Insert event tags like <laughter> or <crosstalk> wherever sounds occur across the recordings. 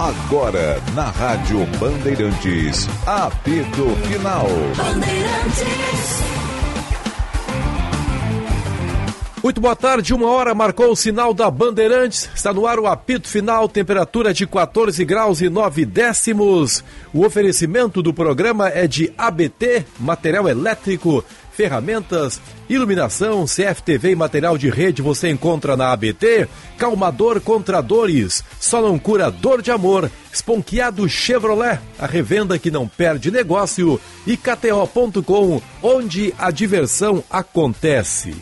Agora, na Rádio Bandeirantes, apito final. Bandeirantes. Muito boa tarde, uma hora marcou o sinal da Bandeirantes. Está no ar o apito final, temperatura de 14 graus e 9 décimos. O oferecimento do programa é de ABT, material elétrico ferramentas, iluminação, CFTV e material de rede você encontra na ABT. Calmador contra dores, só não cura dor de amor. Esponqueado Chevrolet, a revenda que não perde negócio. E KTO.com, onde a diversão acontece.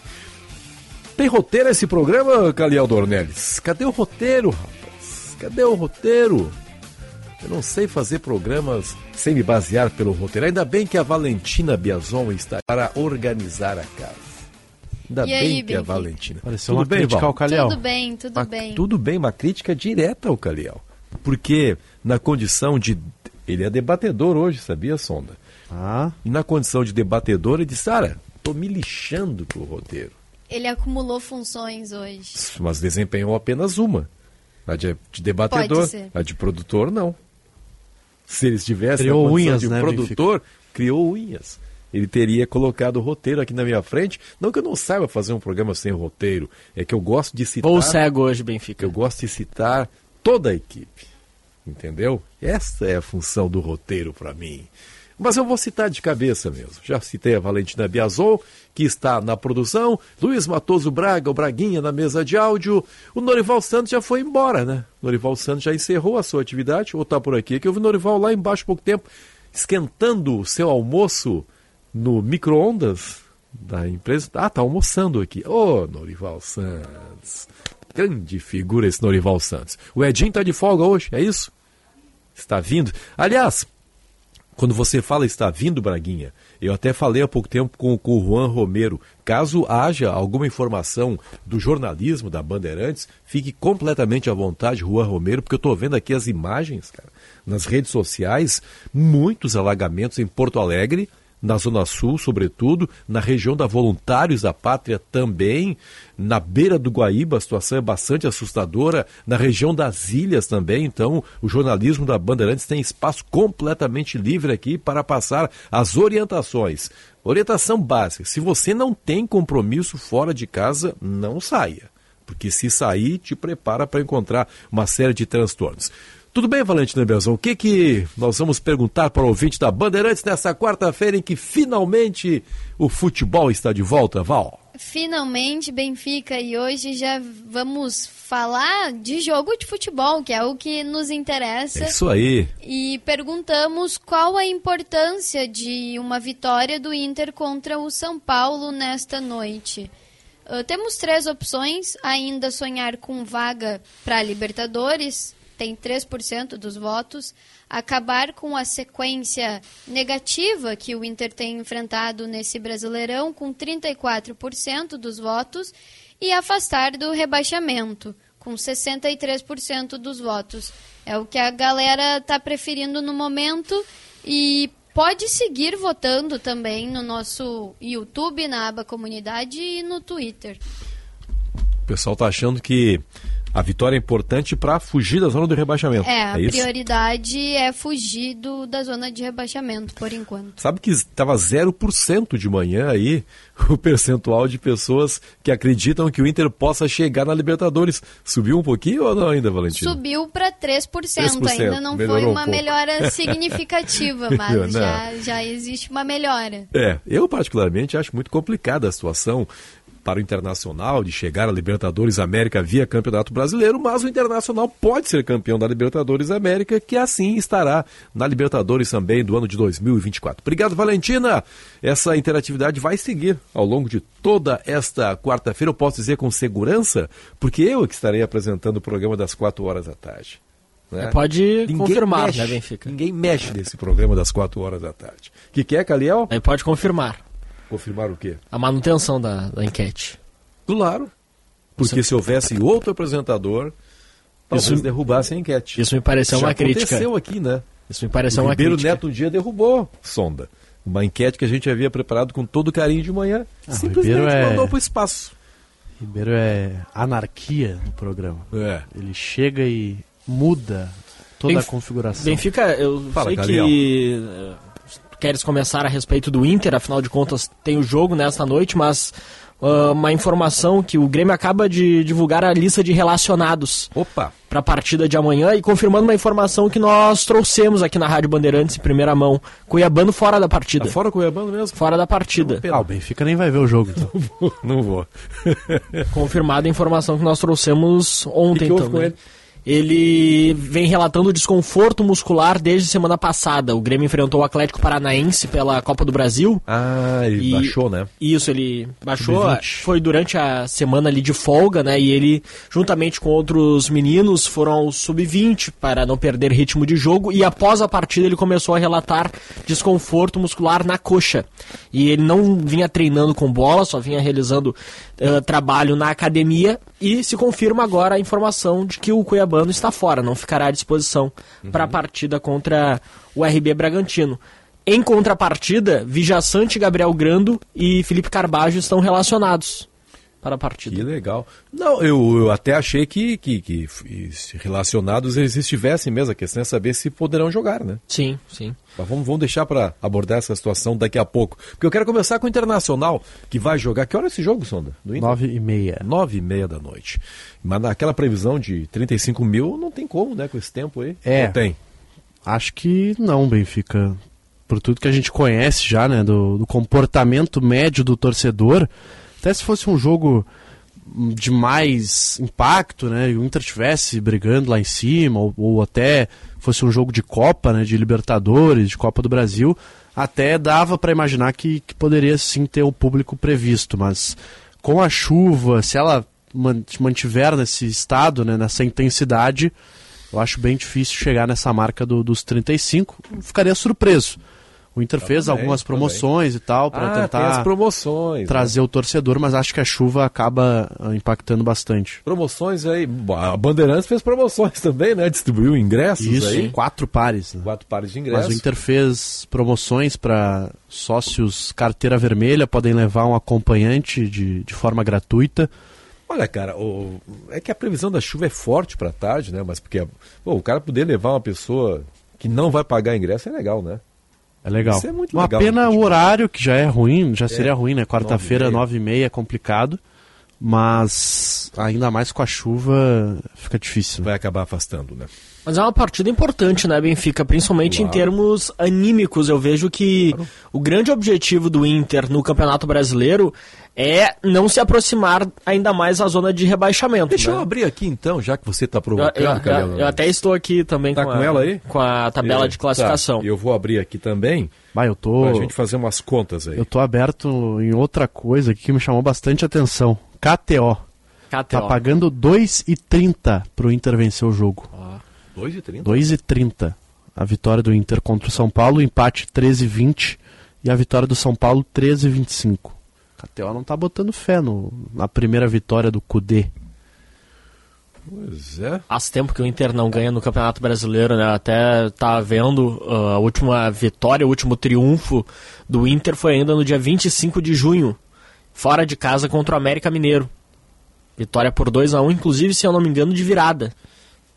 Tem roteiro esse programa, Caliel Dornelles? Cadê o roteiro, rapaz? Cadê o roteiro? Eu não sei fazer programas sem me basear pelo roteiro. Ainda bem que a Valentina Biazon está para organizar a casa. Ainda e bem aí, que a? Valentina. Pareceu tudo uma bem, crítica Val? ao Calhau. Tudo bem, tudo Uma- bem. Tudo bem, uma crítica direta ao Caliel. Porque na condição de. Ele é debatedor hoje, sabia, Sonda? Ah, E na condição de debatedor, ele disse: Sara, tô me lixando pro roteiro. Ele acumulou funções hoje. Mas desempenhou apenas uma. A de, de debatedor. Pode ser. A de produtor, não. Se ele estivesse Criou condição unhas, de né, produtor, criou unhas. Ele teria colocado o roteiro aqui na minha frente. Não que eu não saiba fazer um programa sem roteiro, é que eu gosto de citar. Ou cego hoje, Benfica. Eu gosto de citar toda a equipe. Entendeu? Essa é a função do roteiro para mim. Mas eu vou citar de cabeça mesmo. Já citei a Valentina Biazon, que está na produção, Luiz Matoso Braga, o Braguinha na mesa de áudio. O Norival Santos já foi embora, né? O Norival Santos já encerrou a sua atividade, ou está por aqui, que eu vi o Norival lá embaixo há pouco tempo, esquentando o seu almoço no micro-ondas da empresa. Ah, tá almoçando aqui. Ô, Norival Santos. Grande figura esse Norival Santos. O Edinho tá de folga hoje, é isso? Está vindo. Aliás, quando você fala está vindo, Braguinha, eu até falei há pouco tempo com, com o Juan Romero. Caso haja alguma informação do jornalismo da Bandeirantes, fique completamente à vontade, Juan Romero, porque eu estou vendo aqui as imagens, cara, nas redes sociais, muitos alagamentos em Porto Alegre, na Zona Sul, sobretudo, na região da Voluntários da Pátria também, na beira do Guaíba a situação é bastante assustadora, na região das ilhas também, então o jornalismo da Bandeirantes tem espaço completamente livre aqui para passar as orientações. Orientação básica, se você não tem compromisso fora de casa, não saia. Porque se sair, te prepara para encontrar uma série de transtornos. Tudo bem, Valentina Belzão? O que, que nós vamos perguntar para o ouvinte da Bandeirantes nessa quarta-feira em que finalmente o futebol está de volta, Val? Finalmente, Benfica, e hoje já vamos falar de jogo de futebol, que é o que nos interessa. É isso aí. E perguntamos qual a importância de uma vitória do Inter contra o São Paulo nesta noite. Ah, temos três opções: ainda sonhar com vaga para Libertadores, tem 3% dos votos, acabar com a sequência negativa que o Inter tem enfrentado nesse Brasileirão, com 34% dos votos, e afastar do rebaixamento, com 63% dos votos. É o que a galera está preferindo no momento e pode seguir votando também no nosso YouTube, na aba comunidade e no Twitter. O pessoal está achando que a vitória é importante para fugir da zona do rebaixamento. É, a isso? prioridade é fugir do, da zona de rebaixamento, por enquanto. Sabe que estava 0% de manhã aí <laughs> o percentual de pessoas que acreditam que o Inter possa chegar na Libertadores. Subiu um pouquinho ou não ainda, Valentina? Subiu para 3%, 3%, ainda não foi um uma pouco. melhora <laughs> significativa, mas já, já existe uma melhora. É, eu particularmente acho muito complicada a situação para o Internacional de chegar à Libertadores América via Campeonato Brasileiro, mas o Internacional pode ser campeão da Libertadores América, que assim estará na Libertadores também do ano de 2024. Obrigado, Valentina. Essa interatividade vai seguir ao longo de toda esta quarta-feira, eu posso dizer com segurança, porque eu é que estarei apresentando o programa das quatro horas da tarde. né? Pode Ninguém confirmar, mexe, né, Benfica? Ninguém mexe nesse programa das quatro horas da tarde. O que, que é, Caliel? Aí pode confirmar Confirmar o quê? a manutenção da, da enquete. Claro. Porque se houvesse outro apresentador, talvez Isso- derrubasse a enquete. Isso me pareceu Já uma crítica. aconteceu aqui, né? Isso me pareceu o uma Ribeiro crítica. Neto um dia derrubou sonda. Uma enquete que a gente havia preparado com todo carinho de manhã. Ah, simplesmente Ribeiro é- mandou para o espaço. Ribeiro é anarquia no programa. É. Ele chega e muda toda Benf- a configuração. Benfica, eu Fala, sei Gabriel. que queres começar a respeito do Inter, afinal de contas tem o jogo nesta noite, mas ah, uma informação que o Grêmio acaba de divulgar a lista de relacionados Opa! para a partida de amanhã e confirmando uma informação que nós trouxemos aqui na Rádio Bandeirantes em primeira mão. Cuiabano fora da partida. Tá fora o Cuiabano mesmo? Fora da partida. Ah, o Benfica nem vai ver o jogo, então. <laughs> Não vou. Confirmada a informação que nós trouxemos ontem que houve também. Ele? Vem relatando desconforto muscular desde semana passada. O Grêmio enfrentou o Atlético Paranaense pela Copa do Brasil. Ah, ele E- baixou, né? Isso, ele baixou, Sub-20. foi durante a semana ali de folga, né? E ele, juntamente com outros meninos, foram ao sub-20 para não perder ritmo de jogo. E após a partida, ele começou a relatar desconforto muscular na coxa. E ele não vinha treinando com bola, só vinha realizando eh, trabalho na academia. E se confirma agora a informação de que o Está fora, não ficará à disposição para a partida contra o RB Bragantino. Em contrapartida, Vijaçante, Gabriel Grando e Felipe Carbajo estão relacionados para a Que partida. legal. Não, eu, eu até achei que, que, que relacionados eles estivessem mesmo. A questão é saber se poderão jogar, né? Sim, sim. Mas vamos, vamos deixar para abordar essa situação daqui a pouco. Porque eu quero começar com o Internacional, que vai jogar. Que hora é esse jogo, Sonda? Do Inter? Nove e meia. Nove e meia da noite. Mas naquela previsão de 35 mil, não tem como, né? Com esse tempo aí. É. Não tem. Acho que não, Benfica. Por tudo que a gente conhece já, né? Do, do comportamento médio do torcedor. Até se fosse um jogo de mais impacto, né? E o Inter estivesse brigando lá em cima, ou, ou até fosse um jogo de Copa, né? De Libertadores, de Copa do Brasil, até dava para imaginar que, que poderia sim ter o público previsto. Mas com a chuva, se ela man- mantiver nesse estado, né? Nessa intensidade. Eu acho bem difícil chegar nessa marca do- dos 35. Ficaria surpreso. O Inter fez Também, algumas também. promoções e tal para ah, tentar promoções. né? trazer o torcedor, mas acho que a chuva acaba ah, impactando bastante. Promoções aí. A Bandeirantes fez promoções <laughs> também, né? Distribuiu ingressos Isso, aí. quatro pares. né? Quatro pares de Mas ingressos. o Inter fez promoções para sócios carteira vermelha, podem levar um acompanhante de, de forma gratuita. Olha, cara, o- é que a previsão da chuva é forte pra tarde, né? Mas porque pô, o cara poder levar uma pessoa que não vai pagar ingresso é legal, né? É legal. Isso é muito Uma legal, pena né, o tipo- horário, que já é ruim, já seria ruim, né? Quarta-feira, nove e meia. é complicado. Mas ainda mais com a chuva fica difícil. né? Vai acabar afastando, né? Mas é uma partida importante, né, Benfica? Principalmente Claro. em termos anímicos. Eu vejo que o grande objetivo do Inter no Campeonato Brasileiro é não se aproximar ainda mais da zona de rebaixamento. Deixa né? eu abrir aqui então, já que você está Eu, provocando, eu- eu- Cabelo. eu até estou aqui também Tá com, com a, ela aí? com a tabela Eu- de classificação. tá, eu vou abrir aqui também Vai, eu tô, pra gente fazer umas contas aí. eu tô aberto em outra coisa aqui que me chamou bastante atenção. KTO. KTO. Tá pagando 2,30 pro Inter vencer o jogo. 2,30? 2,30. A vitória do Inter contra o São Paulo, o empate 13,20 e a vitória do São Paulo 13,25. KTO não tá botando fé no, na primeira vitória do Cudê. Pois é. Faz tempo que o Inter não ganha no Campeonato Brasileiro, né? Até tá vendo uh, a última vitória, o último triunfo do Inter foi ainda no dia 25 de junho, fora de casa contra o América Mineiro. Vitória por 2 a 1 inclusive, se eu não me engano, de virada.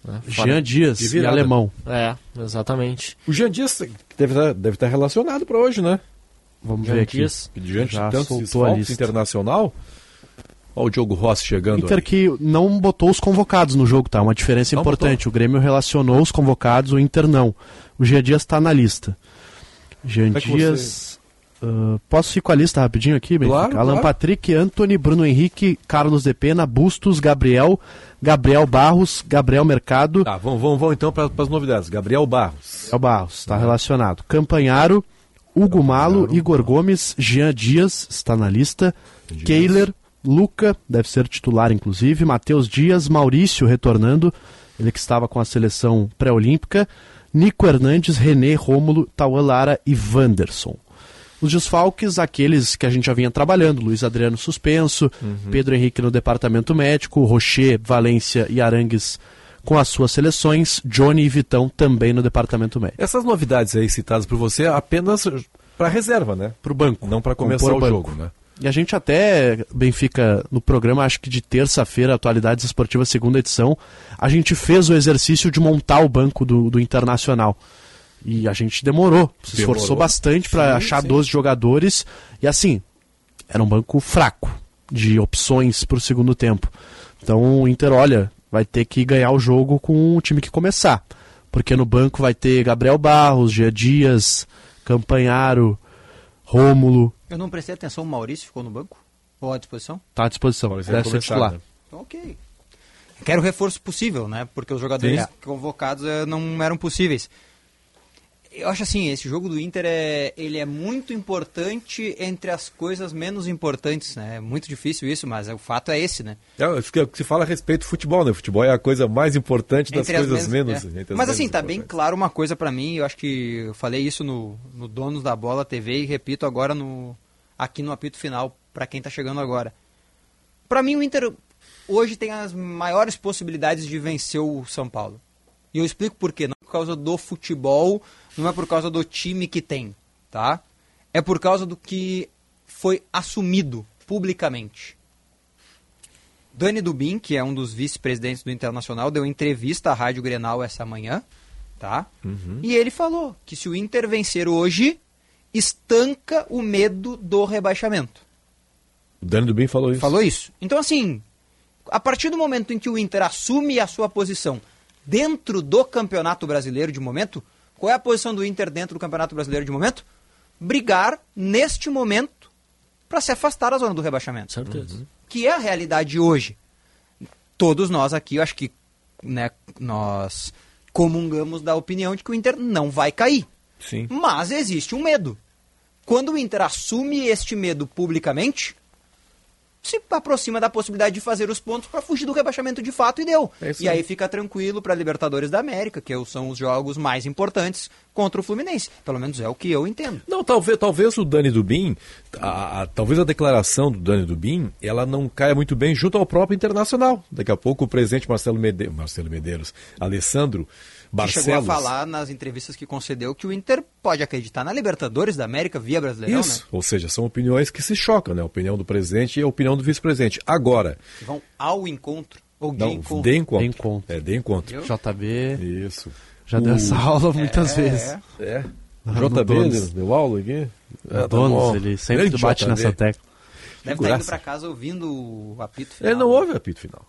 né? Fora- Jean Dias de e virada. Alemão. É, exatamente. O Jean Dias deve estar, deve estar relacionado para hoje, né? Vamos ver aqui. Dias. Diante Já de tantos internacional. Olha o Diogo Rossi chegando Inter aí. que não botou os convocados no jogo, tá? Uma diferença Não importante. O Grêmio relacionou os convocados, o Inter não. O Jean Dias tá na lista. Jean é Dias. ah, posso ir com a lista rapidinho aqui, Benfica? Claro, Alan claro. Patrick, Anthony, Bruno Henrique, Carlos De Pena, Bustos, Gabriel, Gabriel Barros, Gabriel Mercado. Tá, vamos, vamos, vamos então para as novidades. Gabriel Barros. Gabriel Barros, está relacionado. Campanharo, Hugo Malo, Igor Gomes, Jean Dias, está na lista. Keiler, Luca, deve ser titular inclusive. Matheus Dias, Maurício retornando, ele que estava com a seleção pré-olímpica. Nico Hernandes, René Rômulo, Tauan Lara e Wanderson. Os desfalques, aqueles que a gente já vinha trabalhando, Luiz Adriano suspenso, Pedro Henrique no departamento médico, Rocher, Valência e Arangues com as suas seleções, Johnny e Vitão também no departamento médico. Essas novidades aí citadas por você apenas para reserva, né? Pro banco. Não para começar o banco. jogo, né? E a gente até, Benfica, no programa, acho que de terça-feira, Atualidades Esportivas, segunda edição, a gente fez o exercício de montar o banco do, do Internacional. E a gente demorou, se Demorou. esforçou bastante para achar sim. 12 jogadores. E assim, era um banco fraco de opções para o segundo tempo. Então o Inter, olha, vai ter que ganhar o jogo com o time que começar. Porque no banco vai ter Gabriel Barros, Gia Dias, Campanharo, Rômulo. Eu não prestei atenção, o Maurício ficou no banco? Ou à disposição? Tá à disposição, Maurício deve ser titular. né? Então, ok. Quero o reforço possível, né? Porque os jogadores Sim. convocados eh, não eram possíveis. Eu acho assim, esse jogo do Inter é, ele é muito importante entre as coisas menos importantes, né? É muito difícil isso, mas o fato é esse, né? É, fica- se fala a respeito do futebol, né? O futebol é a coisa mais importante das Entre as coisas menos. é. entre as Mas assim, menos tá bem claro uma coisa pra mim, eu acho que eu falei isso no, no Donos da Bola TV e repito agora no aqui no apito final pra quem tá chegando agora. Pra mim o Inter hoje tem as maiores possibilidades de vencer o São Paulo. E eu explico por quê, não é por causa do futebol, não é por causa do time que tem, tá? É por causa do que foi assumido publicamente. Dani Dubin, que é um dos vice-presidentes do Internacional, deu entrevista à Rádio Grenal essa manhã, tá? E ele falou que se o Inter vencer hoje, estanca o medo do rebaixamento. O Dani Dubin falou isso. Falou isso. Então, assim, a partir do momento em que o Inter assume a sua posição dentro do Campeonato Brasileiro de momento, qual é a posição do Inter dentro do Campeonato Brasileiro de momento? Brigar, neste momento, para se afastar da zona do rebaixamento Certeza. que é a realidade hoje. Todos nós aqui, eu acho que né, nós comungamos da opinião de que o Inter não vai cair. Sim. Mas existe um medo. Quando o Inter assume este medo publicamente, se aproxima da possibilidade de fazer os pontos para fugir do rebaixamento de fato e deu. É e aí. aí fica tranquilo para Libertadores da América, que são os jogos mais importantes contra o Fluminense. Pelo menos é o que eu entendo. Não, talvez, talvez o Dani Dubin, a, a- talvez a declaração do Dani Dubin, ela não caia muito bem junto ao próprio Internacional. Daqui a pouco o presidente Marcelo, Mede Marcelo Medeiros, Alessandro Barcelos... chegou a falar nas entrevistas que concedeu que o Inter pode acreditar na Libertadores da América via Brasileirão, Isso, né? ou seja, são opiniões que se chocam, né? A opinião do presidente e a opinião do vice-presidente. Agora, vão ao encontro ou de não, encontro. de encontro. De encontro. É, de encontro. JB Isso. já deu O- essa aula muitas É, vezes. É. No JB Donos. deu, deu aula aqui? É, tá Donos, ele sempre Grande bate JB. nessa tecla. Deve estar Figuraça. indo pra casa ouvindo o apito final. Ele não ouve o apito final.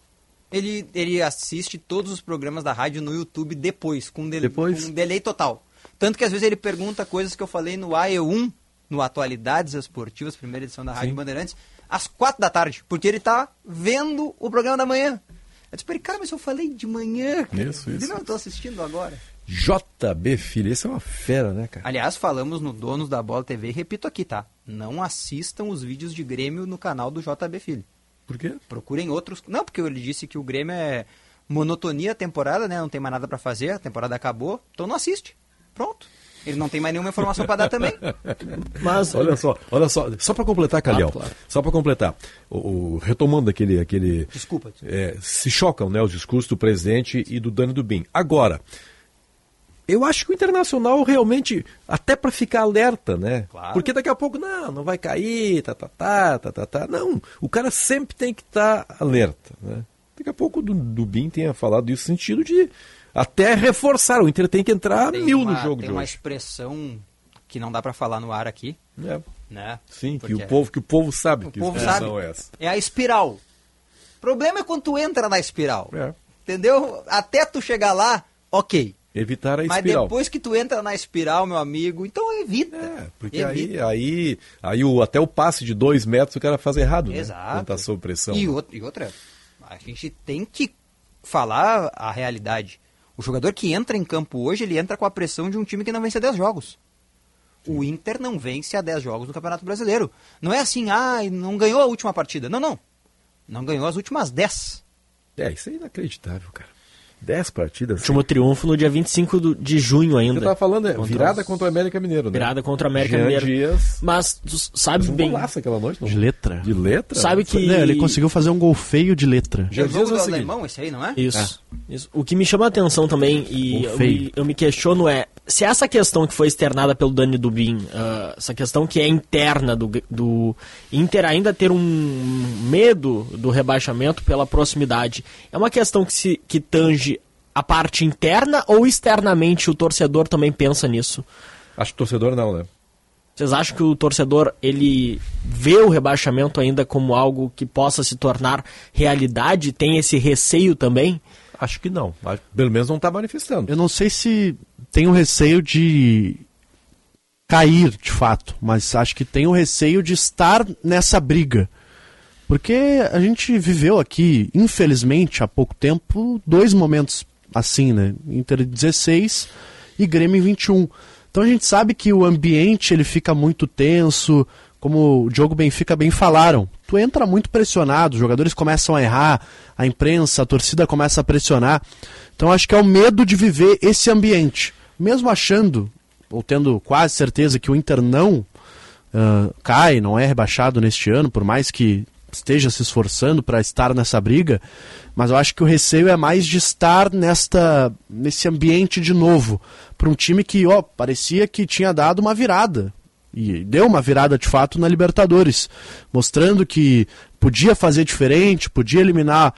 Ele, ele assiste todos os programas da rádio no YouTube depois, com, dele, Depois? com um delay total. Tanto que às vezes ele pergunta coisas que eu falei no AE1, no Atualidades Esportivas, primeira edição da Rádio Sim. Bandeirantes, às quatro da tarde, porque ele tá vendo o programa da manhã. Eu disse pra ele, cara, mas eu falei de manhã. Cara. Isso, Ele, isso. Não, eu tô assistindo agora. JB Filho, esse é uma fera, né, cara? Aliás, falamos no Donos da Bola TV e repito aqui, tá? Não assistam os vídeos de Grêmio no canal do JB Filho. Por quê? Procurem outros. Não, porque ele disse que o Grêmio é monotonia a temporada, né? Não tem mais nada pra fazer, a temporada acabou. Então não assiste. Pronto. Ele não tem mais nenhuma informação pra dar também. <laughs> Mas Olha só, olha só, só para completar, Calhau, claro. só para completar, o, o- retomando aquele, aquele Desculpa. desculpa. é, se chocam, né, os discursos do presidente e do Dani Dubin. Agora, eu acho que o Internacional realmente, até para ficar alerta, né? Claro. Porque daqui a pouco, não, não vai cair, tá, tá, tá, tá, tá, tá. Não, o cara sempre tem que estar alerta, né? Daqui a pouco o Du- Dubin tenha falado isso no sentido de até reforçar, o Inter tem que entrar Tem mil uma, no jogo tem de uma hoje. expressão que não dá pra falar no ar aqui, É, né? sim, que o, povo, que o povo sabe o que povo expressão sabe. é essa. É a espiral. O problema é quando tu entra na espiral. É. Entendeu? Até tu chegar lá, ok. Evitar a Mas espiral. depois que tu entra na espiral, meu amigo, então evita. É, porque Evita. aí, aí, aí o, até o passe de dois metros o cara faz errado, né? Exato. Quando tá sob pressão. E, outra, e outra, a gente tem que falar a realidade. O jogador que entra em campo hoje, ele entra com a pressão de um time que não vence há 10 jogos. O Inter não vence há 10 jogos no Campeonato Brasileiro. Não é assim, ah, não ganhou a última partida. Não, não. Não ganhou as últimas 10. É, isso é inacreditável, cara. Dez partidas. último triunfo no dia 25 do- de junho Você ainda. tá falando, é Contra virada os- contra o América Mineiro, né? Virada contra o América Jean Mineiro. Dias. Mas tu sabe um bem. golaço aquela noite, não? De letra. De letra? Sabe que. Não, ele conseguiu fazer um gol feio de letra. Jean é o Dias é o alemão esse aí, não é? Isso, isso. O que me chama a atenção também, e eu me, eu me questiono é se essa questão que foi externada pelo Dani Dubin, uh, essa questão que é interna do, do Inter ainda ter um medo do rebaixamento pela proximidade, é uma questão que, se, que tange a parte interna ou externamente o torcedor também pensa nisso? Acho que o torcedor não, né? Vocês acham que o torcedor ele vê o rebaixamento ainda como algo que possa se tornar realidade? Tem esse receio também? Acho que não. Pelo menos não está manifestando. Eu não sei se tem o receio de cair, de fato, mas acho que tem o receio de estar nessa briga. Porque a gente viveu aqui, infelizmente, há pouco tempo, dois momentos assim, né? Inter 16 e Grêmio 21. Então a gente sabe que o ambiente ele fica muito tenso, como o Diogo Benfica bem falaram. Tu entra muito pressionado, os jogadores começam a errar, a imprensa, a torcida começa a pressionar. Então acho que é o medo de viver esse ambiente. Mesmo achando, ou tendo quase certeza que o Inter não uh, cai, não é rebaixado neste ano, por mais que esteja se esforçando para estar nessa briga, mas eu acho que o receio é mais de estar nesta nesse ambiente de novo, para um time que, ó, parecia que tinha dado uma virada. E deu uma virada de fato na Libertadores, mostrando que podia fazer diferente, podia eliminar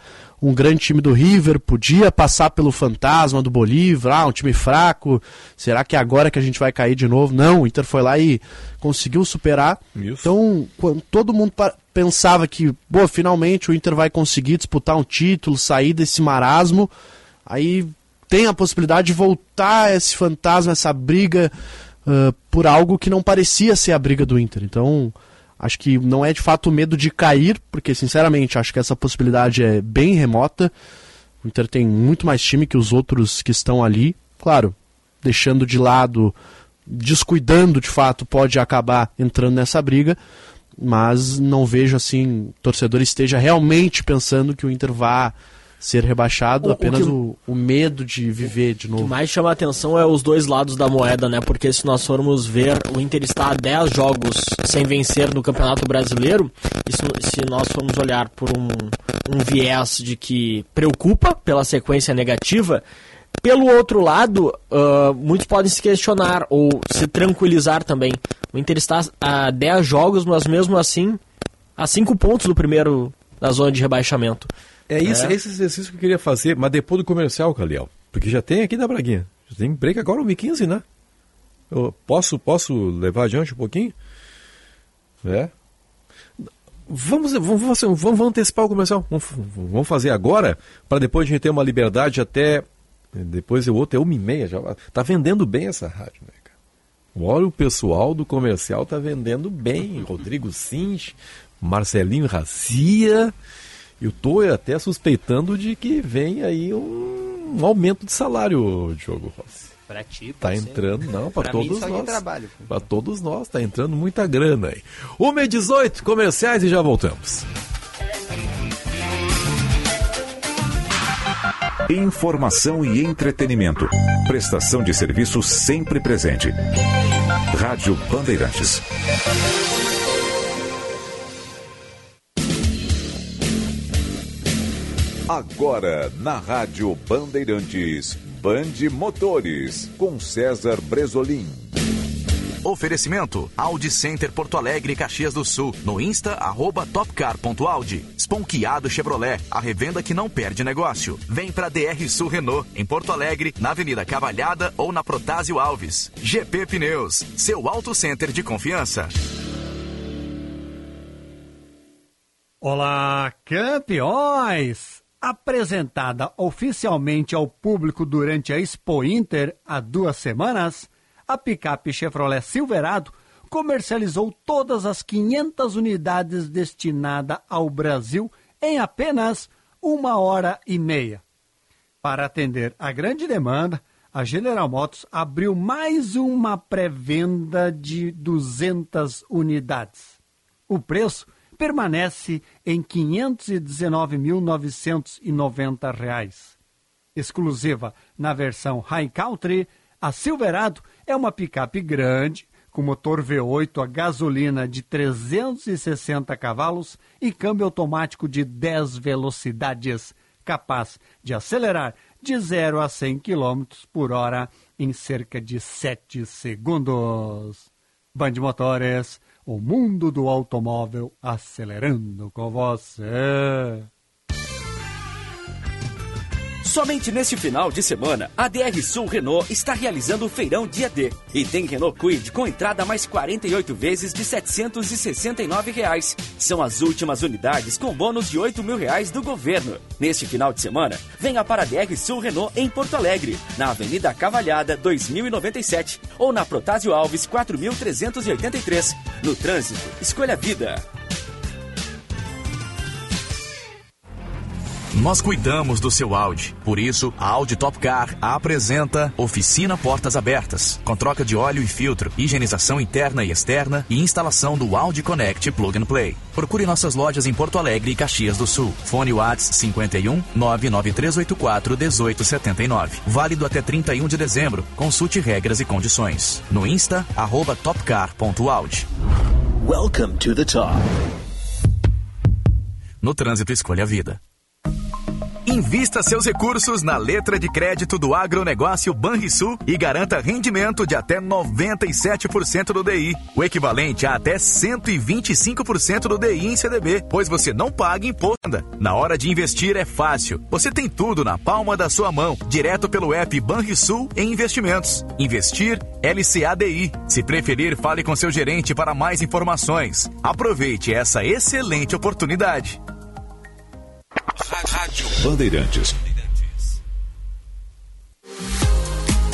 um grande time do River, podia passar pelo fantasma do Bolívar, ah, um time fraco, será que é agora que a gente vai cair de novo? Não, o Inter foi lá e conseguiu superar. Isso. Então, quando todo mundo pensava que, pô, finalmente o Inter vai conseguir disputar um título, sair desse marasmo, aí tem a possibilidade de voltar esse fantasma, essa briga uh, por algo que não parecia ser a briga do Inter. Então, acho que não é de fato o medo de cair, porque sinceramente acho que essa possibilidade é bem remota. O Inter tem muito mais time que os outros que estão ali. Claro, deixando de lado, descuidando de fato, pode acabar entrando nessa briga. Mas não vejo assim, o torcedor esteja realmente pensando que o Inter vá ser rebaixado, o, apenas o, que, o, o, medo de viver de novo. O que mais chama a atenção é os dois lados da moeda, né? Porque se nós formos ver, o Inter está a 10 jogos sem vencer no Campeonato Brasileiro, e se, nós formos olhar por um, um viés de que preocupa pela sequência negativa, pelo outro lado, uh, muitos podem se questionar ou se tranquilizar também. O Inter está a 10 jogos, mas mesmo assim, a 5 pontos do primeiro da zona de rebaixamento. É, isso, é. esse exercício que eu queria fazer, mas depois do comercial, Caliel. Porque já tem aqui na Braguinha. Já tem break agora o 15 né? Eu posso, posso levar adiante um pouquinho? É. Vamos, vamos, vamos, vamos antecipar o comercial. Vamos, vamos fazer agora, para depois a gente ter uma liberdade até. Depois o outro é uma e meia. Já, tá vendendo bem essa rádio, né, cara? Olha, o pessoal do comercial tá vendendo bem. Rodrigo Sins, Marcelinho Racia. Eu estou até suspeitando de que vem aí um, um aumento de salário, Diogo Rossi. Pra ti, Tá entrando, não, para todos nós. Para todos nós, tá entrando muita grana aí. 1 e 18 comerciais e já voltamos. Informação e entretenimento. Prestação de serviço sempre presente. Rádio Bandeirantes. Agora, na Rádio Bandeirantes, Bande Motores, com César Bresolim. Oferecimento Audi Center Porto Alegre, Caxias do Sul. No Insta, arroba topcar.audi. Sponkeado Chevrolet, a revenda que não perde negócio. Vem pra DR Sul Renault, em Porto Alegre, na Avenida Cavalhada ou na Protásio Alves. GP Pneus, seu auto center de confiança. Olá, campeões! Apresentada oficialmente ao público durante a Expo Inter há duas semanas, a picape Chevrolet Silverado comercializou todas as 500 unidades destinadas ao Brasil em apenas uma hora e meia. Para atender a grande demanda, a General Motors abriu mais uma pré-venda de 200 unidades. O preço permanece em R$ 519.990. Exclusiva na versão High Country, a Silverado é uma picape grande, com motor V8 a gasolina de 360 cavalos e câmbio automático de 10 velocidades, capaz de acelerar de 0 a 100 km por hora em cerca de 7 segundos. Band Motores, o mundo do automóvel acelerando com você. Somente neste final de semana, a DR Sul Renault está realizando o feirão dia D. E tem Renault Kwid com entrada mais 48 vezes de 769 reais. São as últimas unidades com bônus de 8 mil reais do governo. Neste final de semana, venha para a DR Sul Renault em Porto Alegre, na Avenida Cavalhada 2097 ou na Protásio Alves 4383. No trânsito, escolha a vida. Nós cuidamos do seu Audi. Por isso, a Audi Top Car apresenta Oficina Portas Abertas, com troca de óleo e filtro, higienização interna e externa e instalação do Audi Connect Plug and Play. Procure nossas lojas em Porto Alegre e Caxias do Sul. Fone Whats 51 99384 1879. Válido até 31 de dezembro. Consulte regras e condições. No Insta, arroba topcar.audi. Welcome to the top. No trânsito, escolha a vida. Invista seus recursos na letra de crédito do agronegócio Banrisul e garanta rendimento de até 97% do DI, o equivalente a até 125% do DI em CDB, pois você não paga imposto. Na hora de investir é fácil. Você tem tudo na palma da sua mão, direto pelo app Banrisul em investimentos. Investir LCADI. Se preferir, fale com seu gerente para mais informações. Aproveite essa excelente oportunidade. Rádio Bandeirantes.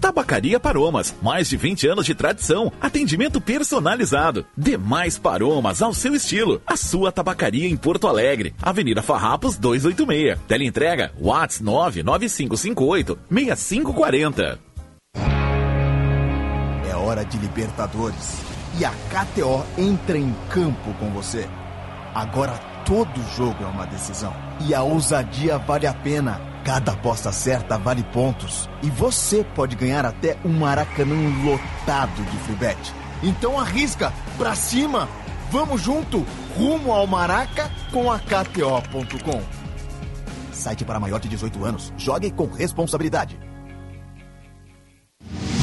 Tabacaria Paromas, mais de 20 anos de tradição, atendimento personalizado, demais paromas ao seu estilo. A sua tabacaria em Porto Alegre, Avenida Farrapos 286. Teleentrega Whats 99558 6540. É hora de Libertadores e a KTO entra em campo com você. Agora todo jogo é uma decisão e a ousadia vale a pena. Cada aposta certa vale pontos. E você pode ganhar até um maracanã lotado de free bet. Então arrisca, pra cima! Vamos junto, rumo ao Maraca com a KTO.com. Site para maior de 18 anos. Jogue com responsabilidade.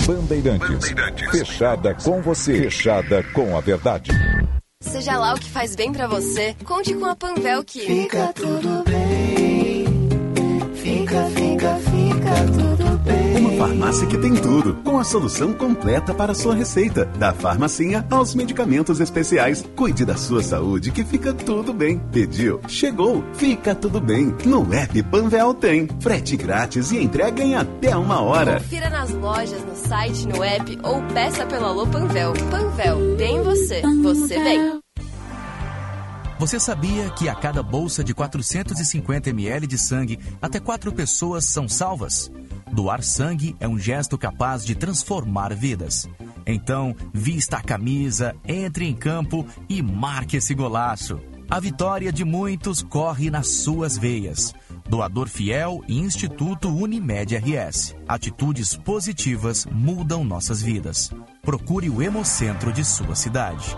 Bandeirantes. Fechada com você. Fechada com a verdade. Seja lá o que faz bem pra você, conte com a Panvel que fica tudo bem. Fica, fica, fica tudo bem. Uma farmácia que tem tudo, com a solução completa para a sua receita. Da farmacinha aos medicamentos especiais. Cuide da sua saúde que fica tudo bem. Pediu, chegou, fica tudo bem. No app Panvel tem. Frete grátis e entrega em até uma hora. Confira nas lojas, no site, no app ou peça pelo Alô Panvel. Panvel, bem você, você bem. Você sabia que a cada bolsa de 450 ml de sangue, até quatro pessoas são salvas? Doar sangue é um gesto capaz de transformar vidas. Então, vista a camisa, entre em campo e marque esse golaço. A vitória de muitos corre nas suas veias. Doador Fiel e Instituto Unimed RS. Atitudes positivas mudam nossas vidas. Procure o Hemocentro de sua cidade.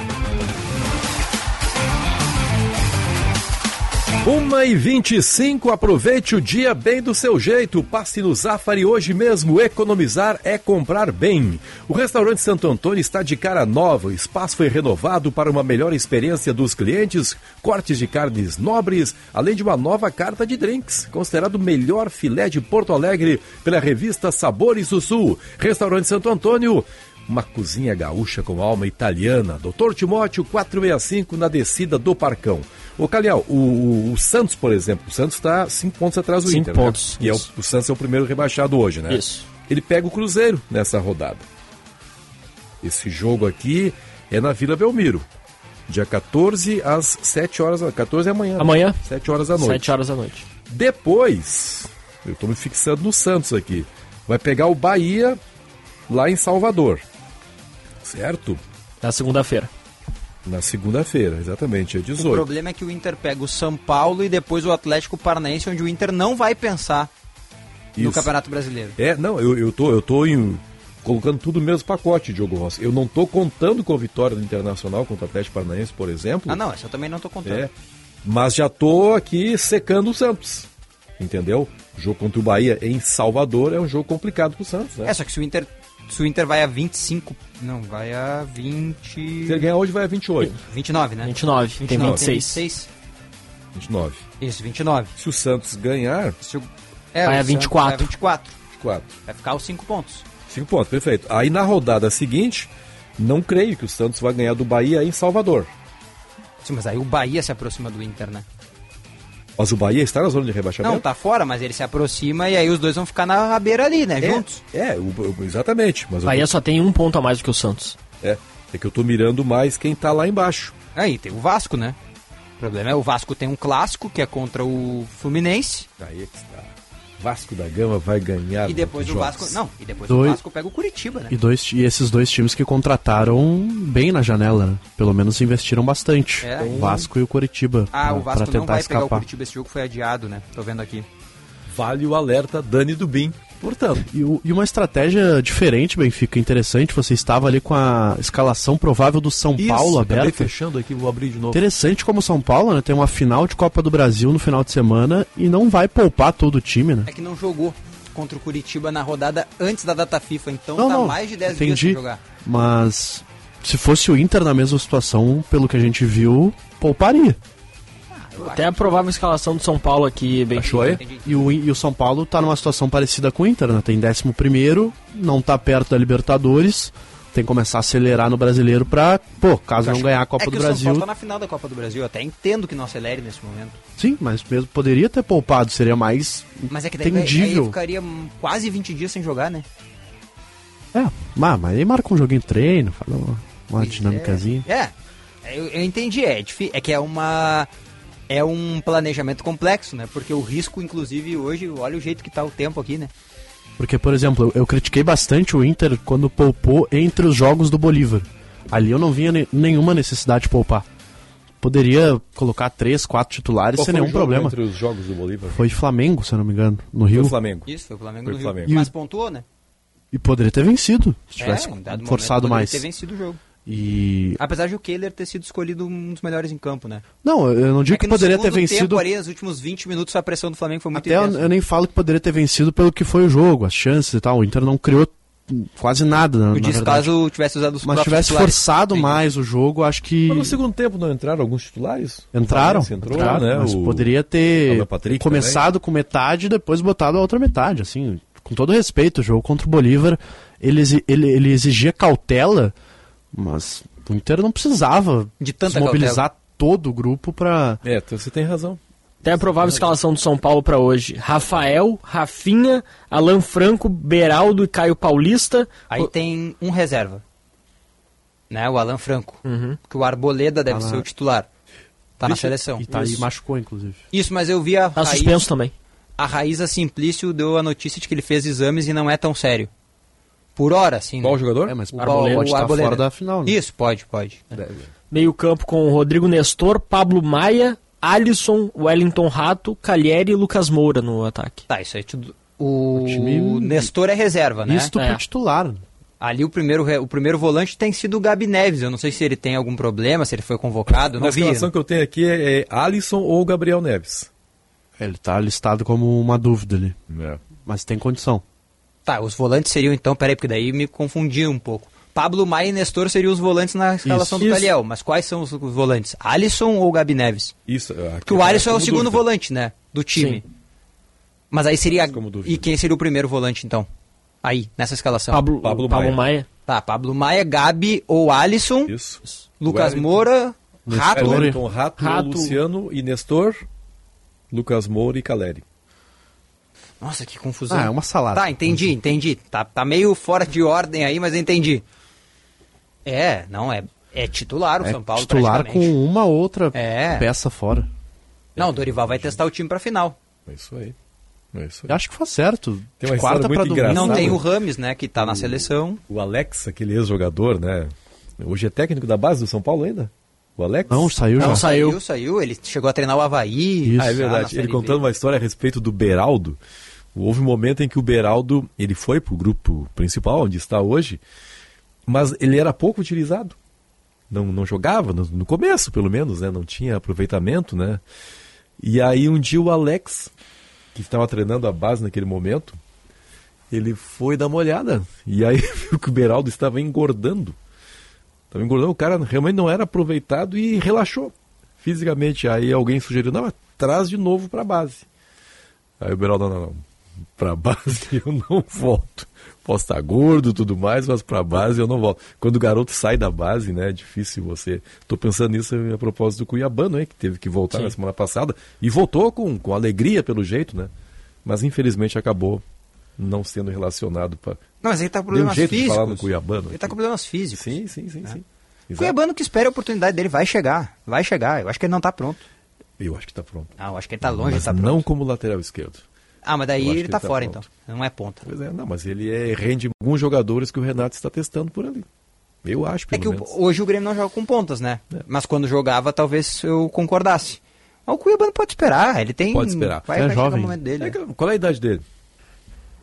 Uma e 25, aproveite o dia bem do seu jeito. Passe no Zafari hoje mesmo. Economizar é comprar bem. O restaurante Santo Antônio está de cara nova. O espaço foi renovado para uma melhor experiência dos clientes, cortes de carnes nobres, além de uma nova carta de drinks, considerado o melhor filé de Porto Alegre pela revista Sabores do Sul. Restaurante Santo Antônio, Uma cozinha gaúcha com alma italiana. Doutor Timóteo 465 na descida do Parcão. Ô, Calhau, o, o- o Santos, por exemplo, o Santos está cinco pontos atrás do Cinco Inter. pontos, Né? E é o, o Santos é o primeiro rebaixado hoje, né? Isso. Ele pega o Cruzeiro nessa rodada. Esse jogo aqui é na Vila Belmiro. Dia 14 às 7 horas. 14 é amanhã. né? Amanhã. 7 horas da noite. 7 horas da noite. Depois, eu estou me fixando no Santos aqui. Vai pegar o Bahia lá em Salvador. Certo? Na segunda-feira. Na segunda-feira, exatamente, é O 18. problema é que o Inter pega o São Paulo e depois o Atlético Paranaense, onde o Inter não vai pensar no Isso. Campeonato Brasileiro. É, não, eu, eu tô, eu tô em- colocando tudo no mesmo pacote, Diogo Rossi. Eu não tô contando com a vitória do Internacional contra o Atlético Paranaense, por exemplo. Ah, não, essa eu também não tô contando. É, mas já tô aqui secando o Santos. Entendeu? O jogo contra o Bahia em Salvador é um jogo complicado pro Santos, né? É, só que se o Inter, se o Inter vai a 25, não, vai a 20... Se ele ganhar hoje, vai a 28. 29, né? 29, tem 26. 29. Isso, 29. Se o Santos ganhar, Se o- é, Vai o a Santos 24. Vai a 24. 4. Vai ficar os 5 pontos. 5 pontos, perfeito. Aí na rodada seguinte, não creio que o Santos vai ganhar do Bahia em Salvador. Sim, mas aí o Bahia se aproxima do Inter, né? Mas o Bahia está na zona de rebaixamento? Não, tá fora, mas ele se aproxima e aí os dois vão ficar na beira ali, né? É, Juntos. É, o- o- exatamente. Mas eu Bahia tô- só tem um ponto a mais do que o Santos. é, é que eu tô mirando mais quem tá lá embaixo. Aí tem o Vasco, né? O problema é o Vasco tem um clássico que é contra o Fluminense Aí é que está. Vasco da Gama vai ganhar. e depois o. Vasco, não, e depois Dois- o Vasco pega o Curitiba, né? E, dois, e esses dois times que contrataram bem na janela, né? Pelo menos investiram bastante. É. O Vasco e o Curitiba. Ah, pra- o Vasco pra não tentar vai pegar o escapar. Curitiba, esse jogo foi adiado, né? Tô vendo aqui. Vale o alerta Dani Dubin. Portanto, E, o- e uma estratégia diferente, Benfica, interessante. Você estava ali com a escalação provável do São Paulo acabei aberta. fechando aqui, vou abrir de novo. Interessante como o São Paulo, né? Tem uma final de Copa do Brasil no final de semana e não vai poupar todo o time, né? É que não jogou contra o Curitiba na rodada antes da data FIFA, então Não, tá não, mais de 10 dias entendi. sem jogar. Mas se fosse o Inter na mesma situação, pelo que a gente viu, pouparia. Até a provável escalação do São Paulo aqui, bem Achou aí? E o, e o São Paulo tá numa situação parecida com o Inter, né? Tem 11 primeiro, não tá perto da Libertadores, tem que começar a acelerar no brasileiro pra, pô, caso não ganhar a Copa é que do o São Brasil. Paulo tá na final da Copa do Brasil, eu até entendo que não acelere nesse momento. Sim, mas mesmo poderia ter poupado, seria mais Mas é que daí, daí ficaria quase 20 dias sem jogar, né? É, mas, mas aí marca um joguinho de treino, fala uma, uma dinâmicazinha. É, eu, eu entendi, é, difí- é que é uma é um planejamento complexo, né? Porque o risco, inclusive, hoje, olha o jeito que tá o tempo aqui, né? Porque, por exemplo, eu, critiquei bastante o Inter quando poupou entre os jogos do Bolívar. Ali eu não via ne- nenhuma necessidade de poupar. Poderia colocar três, quatro titulares Qual sem foi o nenhum jogo problema. Entre os jogos do Bolívar. Foi Flamengo, se eu não me engano, no Foi Rio. o Flamengo. Isso, foi o Flamengo Foi do o Rio. Flamengo. Mas pontuou, né? E poderia ter vencido, se tivesse é, dado forçado momento, mais. poderia ter vencido o jogo. E. Apesar de o Kehler ter sido escolhido um dos melhores em campo, né? Não, eu não digo É que, no poderia ter vencido. Tempo, ali, nos últimos 20 minutos, a pressão do Flamengo foi muito Até eu, intensa. eu nem falo que poderia ter vencido pelo que foi o jogo, as chances e tal. O Inter não criou quase nada, na, No na verdade. descaso, tivesse usado os Mas tivesse titulares. forçado mais o jogo, acho que. Mas no segundo tempo não entraram alguns titulares? Entraram, entrou, entraram, né? mas O- poderia ter começado com metade e depois botado a outra metade, assim, com todo respeito, o jogo contra o Bolívar, ele, exi- ele, ele exigia cautela, mas o Inter não precisava De tanta desmobilizar todo o grupo pra... É, então você tem razão. Até a provável escalação do São Paulo pra hoje: Rafael, Rafinha, Alan Franco, Beraldo e Caio Paulista. Aí tem um reserva. Né? O Alan Franco. Uhum. Que o Arboleda deve ser o titular. Tá na seleção. E tá aí, Isso. machucou, inclusive. Isso, mas eu vi a Tá Raíza- suspenso também. A Raíza Simplício deu a notícia de que ele fez exames e não é tão sério. Por hora, sim. Qual né? jogador? É, mas O Arboleda Ba- pode o estar Arboleda. fora da final, né? Isso, pode, pode. Meio campo com Rodrigo Nestor, Pablo Maia, Alisson, Wellington Rato, Calheri e Lucas Moura no ataque. Tá, isso aí tudo. O, time- Nestor é reserva, né? Isto É. pro titular. Ali o primeiro, o primeiro volante tem sido o Gabi Neves. Eu não sei se ele tem algum problema, se ele foi convocado. A escalação que eu tenho aqui é, é Alisson ou Gabriel Neves. Ele tá listado como uma dúvida ali, É. mas tem condição. Tá, os volantes seriam então, peraí, porque daí me confundi um pouco. Pablo Maia e Nestor seriam os volantes na escalação Isso. do Isso. Caliel. Mas quais são os, os volantes? Alisson ou Gabi Neves? Isso. aqui Porque o tá Alisson é o segundo dúvida. volante, né? Do time. Sim. Mas aí seria. E quem seria o primeiro volante, então? Aí, nessa escalação. Pablo, Pablo Pablo, Maia. Maia. Tá, Pablo Maia, Gabi ou Alisson. Isso. Lucas Wellington. Moura, Rato. Wellington, Rato, Rato. Luciano e Nestor, Lucas Moura e Caleri. Nossa, que confusão. Ah, é uma salada. Tá, entendi, entendi. Tá, tá meio fora de ordem aí, mas eu entendi. É, não, é, é titular o É São Paulo titular com uma outra É. peça fora. Não, o Dorival vai testar o time pra final. É isso aí. É isso aí. Eu acho que faz certo. Tem uma quarta história muito pra domingo. engraçada. Não tem o Rames, né, que tá na seleção. O Alex, aquele ex-jogador, né? Hoje é técnico da base do São Paulo ainda? O Alex? Não, saiu Não, já. saiu, saiu. Ele chegou a treinar o Havaí. Isso. Ah, é verdade. Série Ele contando uma história a respeito do Beraldo. Houve um momento em que o Beraldo, ele foi pro grupo principal, onde está hoje, mas ele era pouco utilizado. Não, não jogava, no, no começo pelo menos, né? Não tinha aproveitamento, né? E aí um dia o Alex, que estava treinando a base naquele momento, ele foi dar uma olhada. E aí <laughs> viu que o Beraldo estava engordando. Estava engordando, o cara realmente não era aproveitado e relaxou fisicamente. Aí alguém sugeriu, não, traz de novo para a base. Aí o Beraldo, não, não, não. Para base <laughs> eu não volto. Posso estar gordo e tudo mais, mas para base eu não volto. Quando o garoto sai da base, né, é difícil você. Estou pensando nisso a propósito do Cuiabano, hein, que teve que voltar Sim. na semana passada e voltou com, com alegria pelo jeito, né? Mas infelizmente acabou não sendo relacionado para. Não, mas ele tá com Deu um problemas jeito de físicos. falar no Cuiabano. Ele tá com problemas físicos. Sim, sim, sim, sim. O Exato. Cuiabano que espera a oportunidade dele vai chegar. Vai chegar. Eu acho que ele não tá pronto. Eu acho que está pronto. Ah, eu acho que ele tá longe, mas tá pronto. não como lateral esquerdo. Ah, mas daí ele que tá fora, pronto. então. Não é ponta. Pois é, não, mas ele é, rende alguns jogadores que o Renato está testando por ali. Eu acho, É pelo que o- menos. hoje o Grêmio não joga com pontas, né? É. Mas quando jogava, talvez eu concordasse. Mas o Cuiabano pode esperar. Ele tem. Pode esperar. Vai, É vai jovem. o momento dele. É que- qual é a idade dele?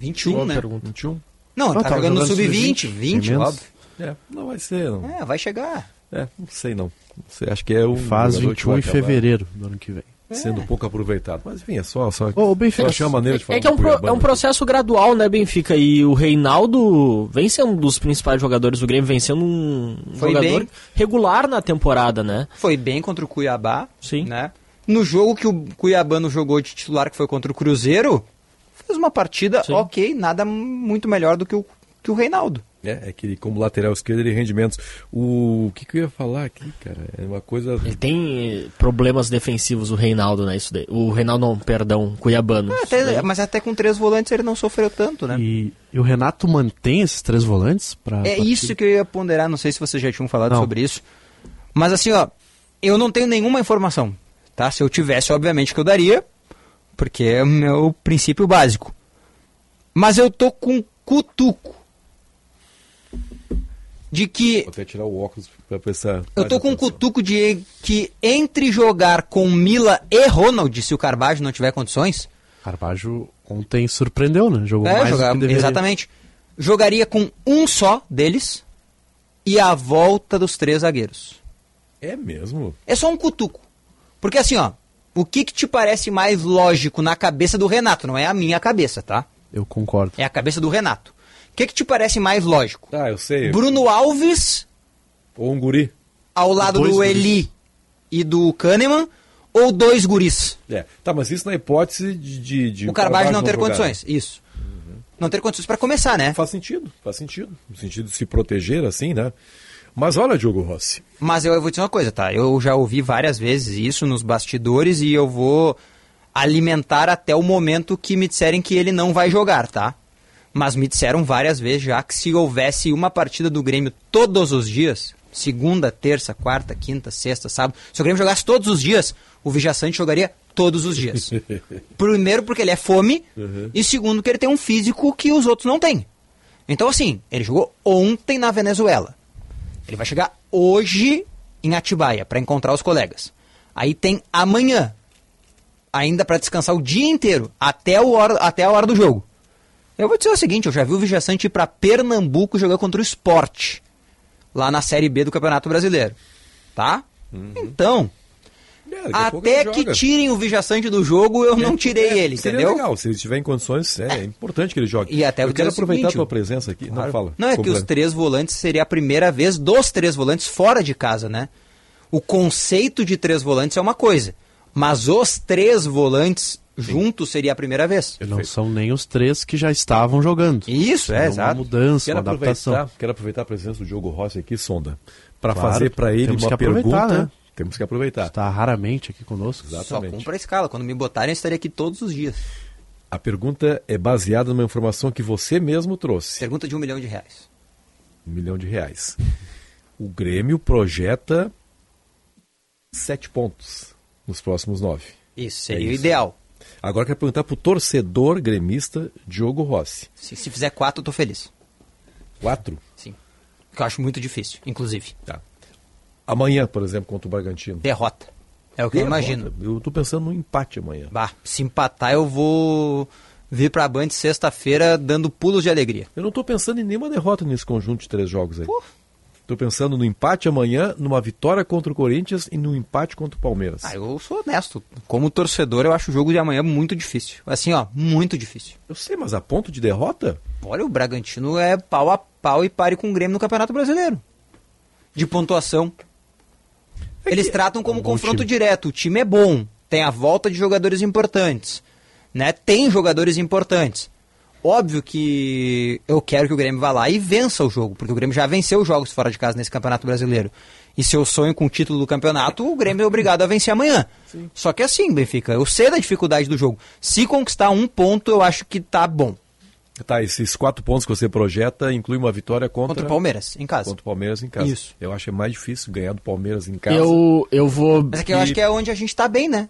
21, né? 21? Não, Não, tá tá jogando no jogando sub-20. sub-20, 20, tem menos. óbvio. É, não vai ser, não. É, vai chegar. É, não sei não. Você acha que é um Faz jogador que 21 vai em fevereiro do ano que vem. Sendo pouco aproveitado. Mas enfim, é só, só, Ô, Benfica, só maneira de falar É que é um, pro- é um aqui. processo gradual, né, Benfica? E o Reinaldo vem sendo um dos principais jogadores do Grêmio, vem sendo um Foi jogador bem. regular na temporada, né? Foi bem contra o Cuiabá. Sim. Né? No jogo que o Cuiabano jogou de titular, que foi contra o Cruzeiro, fez uma partida Sim. ok, nada muito melhor do que o, que o Reinaldo. É, é que ele, como lateral esquerdo ele rende menos. O, o que, que eu ia falar aqui, cara? É uma coisa. Ele tem eh, problemas defensivos, o Reinaldo, né? Isso daí. O Reinaldo, não, perdão, Cuiabano. É, Isso até- mas até com três volantes ele não sofreu tanto, né? E, e o Renato mantém esses três volantes para É isso que eu ia ponderar, não sei se vocês já tinham falado Não. sobre isso. Mas assim, ó, eu não tenho nenhuma informação, tá? Se eu tivesse, obviamente que eu daria, porque é o meu princípio básico. Mas eu tô com cutuco de que Vou até tirar o óculos pra pensar. eu tô com um cutuco de que entre jogar com Mila e Ronald, se o Carvalho não tiver condições, Carvalho ontem surpreendeu, né? Jogou É, mais jogar- do que deveria. exatamente. Jogaria com um só deles e a volta dos três zagueiros. É mesmo? É só um cutuco. Porque assim, ó, o que, que te parece mais lógico na cabeça do Renato? Não é a minha cabeça, tá? Eu concordo. É a cabeça do Renato. O que, que te parece mais lógico? Ah, eu sei. Bruno Alves Ou um guri. ao lado do guris. Eli e do Kahneman ou dois guris? É. Tá, mas isso na hipótese de. de, de o Carvalho não ter jogar. condições. Isso. Não ter condições pra começar, né? Faz sentido, faz sentido. No sentido de se proteger assim, né? Mas olha, Diogo Rossi. Mas eu, eu vou dizer uma coisa, tá? Eu já ouvi várias vezes isso nos bastidores e eu vou alimentar até o momento que me disserem que ele não vai jogar, tá? Mas me disseram várias vezes já que se houvesse uma partida do Grêmio todos os dias, segunda, terça, quarta, quinta, sexta, sábado, se o Grêmio jogasse todos os dias, o Vijaçante jogaria todos os dias. <laughs> Primeiro porque ele é fome Uhum. e segundo que ele tem um físico que os outros não têm. Então assim, ele jogou ontem na Venezuela. Ele vai chegar hoje em Atibaia para encontrar os colegas. Aí tem amanhã, ainda para descansar o dia inteiro, até, o hora, até a hora do jogo. Eu vou dizer o seguinte, eu já vi o Vijaçante ir para Pernambuco jogar contra o Sport, lá na Série B do Campeonato Brasileiro. Tá? Então, É, até que joga. tirem o Vijaçante do jogo, eu não tirei É, ele, seria entendeu? legal, se ele estiver em condições, é, importante que ele jogue. E até eu quero aproveitar seguinte, a tua presença aqui. Não, fala. Não, é que os três volantes seria a primeira vez dos três volantes fora de casa, né? O conceito de três volantes é uma coisa, mas os três volantes juntos seria a primeira vez. Não são nem os três que já estavam jogando. Isso, é, uma exato. mudança, Quero uma adaptação. aproveitar, quero aproveitar a presença do Diogo Rossi aqui, Sonda, para Claro, fazer para ele uma pergunta. né? Temos que aproveitar. Está raramente aqui conosco. Só Exatamente. cumpra a escala. Quando me botarem, eu estaria aqui todos os dias. A pergunta é baseada numa informação que você mesmo trouxe. Pergunta de um milhão de reais. Um milhão de reais. O Grêmio projeta sete pontos nos próximos nove. Isso, seria É o ideal. Agora eu quero perguntar para o torcedor gremista Diogo Rossi. Se, se fizer quatro, eu tô feliz. Quatro? Sim. Que eu acho muito difícil, inclusive. Tá. Amanhã, por exemplo, contra o Bragantino. Derrota. É o que eu Derrota. imagino. Eu tô pensando no empate amanhã. Bah, se empatar, eu vou vir pra Band sexta-feira dando pulos de alegria. Eu não tô pensando em nenhuma derrota nesse conjunto de três jogos aí. Tô pensando no empate amanhã, numa vitória contra o Corinthians e no empate contra o Palmeiras. Ah, eu sou honesto. Como torcedor, eu acho o jogo de amanhã muito difícil. Assim, ó, muito difícil. Eu sei, mas a ponto de derrota? Olha, o Bragantino é pau a pau e pare com o Grêmio no Campeonato Brasileiro. De pontuação. Eles tratam como É um confronto time. direto. O time é bom. Tem a volta de jogadores importantes. Né? Tem jogadores importantes. Óbvio que eu quero que o Grêmio vá lá e vença o jogo, porque o Grêmio já venceu jogos fora de casa nesse Campeonato Brasileiro. E se eu sonho com o título do campeonato, o Grêmio é obrigado a vencer amanhã. Só que assim, Benfica, eu sei da dificuldade do jogo. Se conquistar um ponto, eu acho que tá bom. Tá, esses quatro pontos que você projeta inclui uma vitória contra, Contra o Palmeiras, em casa. Contra o Palmeiras em casa. Isso. Eu acho que é mais difícil ganhar do Palmeiras em casa. Eu, eu vou. Mas é que eu acho que é onde a gente tá bem, né?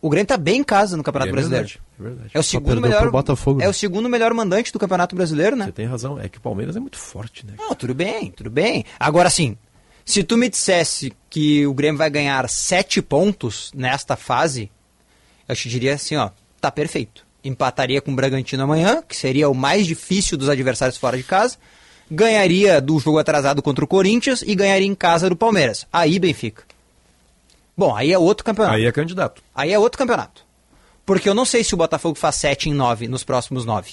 O Grêmio tá bem em casa no Campeonato É Brasileiro. verdade, é verdade. É o Só segundo melhor. Botafogo, É né? o segundo melhor mandante do Campeonato Brasileiro, né? Você tem razão, é que o Palmeiras é muito forte, né? Não, tudo bem, tudo bem. Agora sim, se tu me dissesse que o Grêmio vai ganhar sete pontos nesta fase, eu te diria assim, ó, tá perfeito. Empataria com o Bragantino amanhã, que seria o mais difícil dos adversários fora de casa. Ganharia do jogo atrasado contra o Corinthians e ganharia em casa do Palmeiras. Aí, Benfica. Bom, aí é outro campeonato. Aí é candidato. Aí é outro campeonato. Porque eu não sei se o Botafogo faz 7 em 9 nos próximos 9.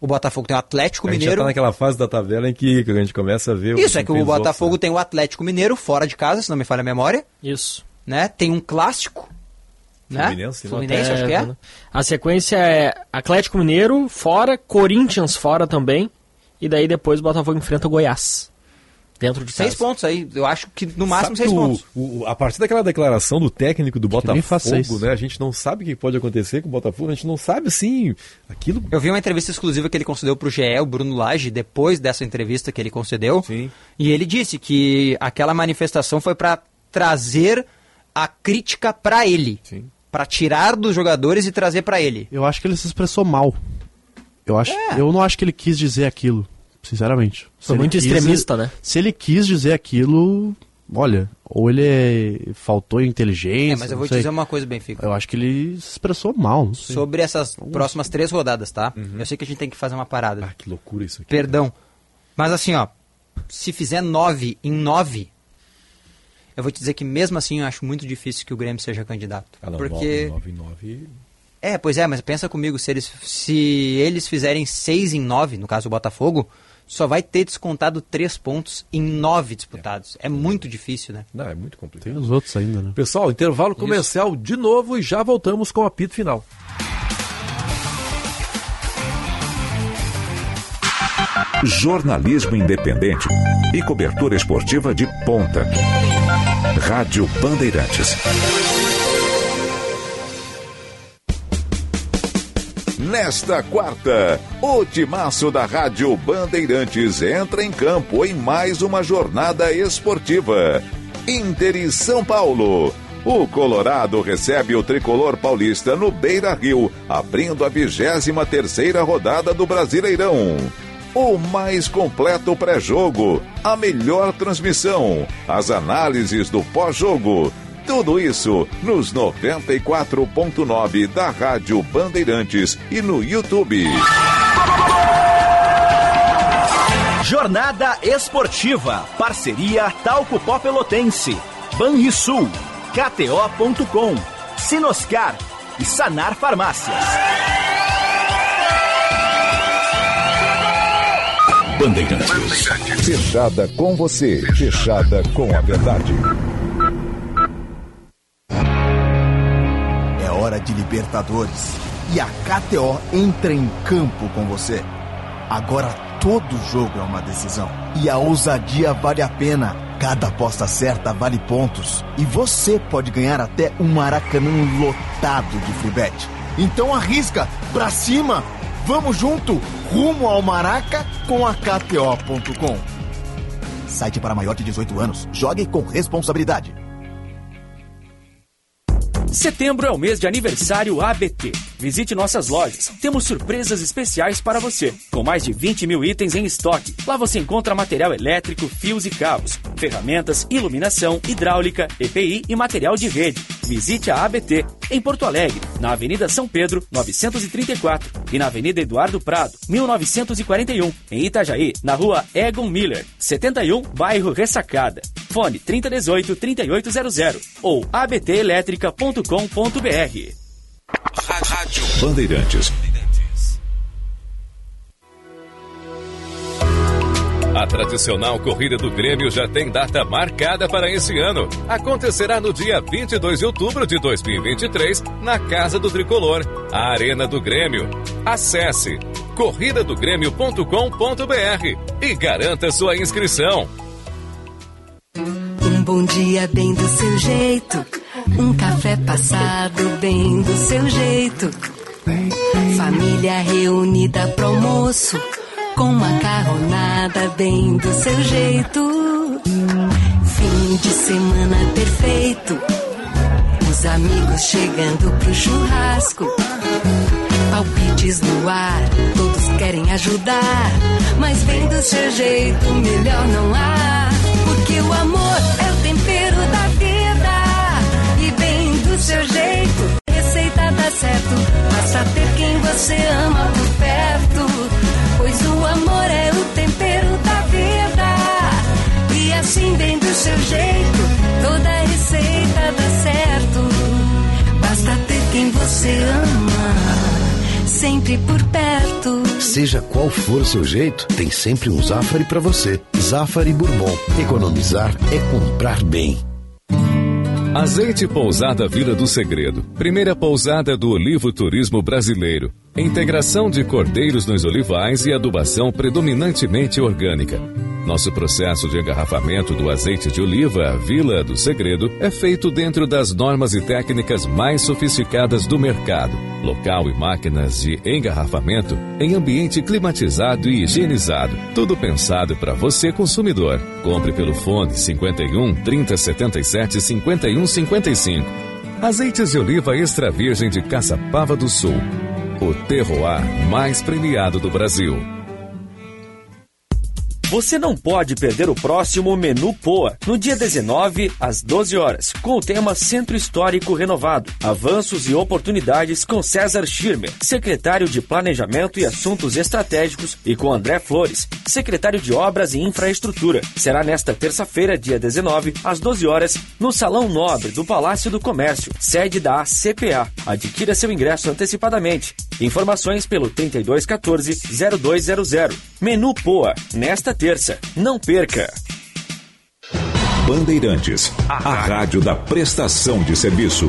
O Botafogo tem o Atlético a gente já Mineiro. tá naquela fase da tabela em que a gente começa a ver... Isso, é que o Botafogo outros, tem o Atlético Mineiro fora de casa, se não me falha a memória. Isso. Né? Tem um clássico. Né? Fluminense, né? Fluminense, acho que é. né? A sequência é Atlético Mineiro fora, Corinthians fora também. E daí depois o Botafogo enfrenta o Goiás. Dentro de Seis casa. pontos aí. Eu acho que no Sabe máximo que seis o- pontos. o- a partir daquela declaração do técnico do Botafogo, né? A gente não sabe o que pode acontecer com o Botafogo, a gente não sabe assim. Aquilo. Eu vi uma entrevista exclusiva que ele concedeu pro GE, o Bruno Lage, depois dessa entrevista que ele concedeu. Sim. E ele disse que aquela manifestação foi para trazer a crítica para ele. Sim. Para tirar dos jogadores e trazer para ele. Eu acho que ele se expressou mal. Eu, acho, É. eu não acho que ele quis dizer aquilo, sinceramente. Se Foi ele muito quis- extremista, né? Se ele quis dizer aquilo, olha, ou ele é- faltou inteligência. É, mas eu vou te dizer uma coisa, Benfica. Eu acho que ele se expressou mal. Não sei. Sobre essas próximas três rodadas, tá? Eu sei que a gente tem que fazer uma parada. Ah, que loucura isso aqui. Perdão. Mas assim, ó, se fizer nove em nove, eu vou te dizer que mesmo assim eu acho muito difícil que o Grêmio seja candidato. Ah, não, porque 9 em 9. É, pois é, mas pensa comigo, se eles, se eles fizerem 6 em 9, no caso o Botafogo, só vai ter descontado 3 pontos em 9 disputados. É muito difícil, né? Não, é muito complicado. Tem os outros ainda, né? Pessoal, intervalo comercial de novo e já voltamos com o apito final. Jornalismo independente e cobertura esportiva de ponta. Rádio Bandeirantes. Nesta quarta, o timaço da Rádio Bandeirantes entra em campo em mais uma jornada esportiva. Inter e São Paulo. O Colorado recebe o tricolor paulista no Beira Rio, abrindo a 23 terceira rodada do Brasileirão. O mais completo pré-jogo, a melhor transmissão, as análises do pós-jogo. Tudo isso nos 94.9 da Rádio Bandeirantes e no YouTube. Jornada Esportiva. Parceria Talco Pó Pelotense. Banrisul. KTO.com. Sinoscar. E Sanar Farmácias. Bandeirantes. Fechada com você, fechada com a verdade. Hora de Libertadores e a KTO entra em campo com você. Agora todo jogo é uma decisão e a ousadia vale a pena. Cada aposta certa vale pontos e você pode ganhar até um Maracanã lotado de free. Então arrisca, pra cima! Vamos junto, rumo ao Maraca com a KTO.com. Site para maior de 18 anos. Jogue com responsabilidade. Setembro é o mês de aniversário ABT. Visite nossas lojas. Temos surpresas especiais para você, com mais de 20 mil itens em estoque. Lá você encontra material elétrico, fios e cabos, ferramentas, iluminação, hidráulica, EPI e material de rede. Visite a ABT em Porto Alegre, na Avenida São Pedro, 934 e na Avenida Eduardo Prado, 1941. Em Itajaí, na Rua Egon Miller, 71, bairro Ressacada. Fone 3018-3800 ou abtelétrica.com.br. Rádio Bandeirantes. A tradicional corrida do Grêmio já tem data marcada para esse ano. Acontecerá no dia 22 de outubro de 2023, na Casa do Tricolor, a Arena do Grêmio. Acesse corridadogrêmio.com.br e garanta sua inscrição. Um bom dia bem do seu jeito, um café passado bem do seu jeito. Família reunida pro almoço, com macarronada bem do seu jeito. Fim de semana perfeito, os amigos chegando pro churrasco. Palpites no ar, todos querem ajudar, mas bem do seu jeito, melhor não há. Porque o amor é seu jeito, receita dá certo. Basta ter quem você ama por perto. Pois o amor é o tempero da vida. E assim, bem do seu jeito, toda receita dá certo. Basta ter quem você ama. Sempre por perto. Seja qual for o seu jeito, tem sempre um Zafari para você. Zafari Bourbon. Economizar é comprar bem. Azeite Pousada Vila do Segredo. Primeira pousada do Olivo Turismo Brasileiro. Integração de cordeiros nos olivais e adubação predominantemente orgânica. Nosso processo de engarrafamento do azeite de oliva Vila do Segredo é feito dentro das normas e técnicas mais sofisticadas do mercado. Local e máquinas de engarrafamento em ambiente climatizado e higienizado. Tudo pensado para você consumidor. Compre pelo fone 51 3077 51 55. Azeites de oliva extra virgem de Caçapava do Sul. O terroir mais premiado do Brasil. Você não pode perder o próximo Menu Poa, no dia 19, às 12 horas, com o tema Centro Histórico Renovado, Avanços e Oportunidades com César Schirmer, secretário de Planejamento e Assuntos Estratégicos, e com André Flores, secretário de Obras e Infraestrutura. Será nesta terça-feira, dia 19, às 12 horas, no Salão Nobre do Palácio do Comércio, sede da ACPA. Adquira seu ingresso antecipadamente. Informações pelo 3214-0200. Menu Poa, nesta terça. Não perca! Bandeirantes, a rádio da prestação de serviço.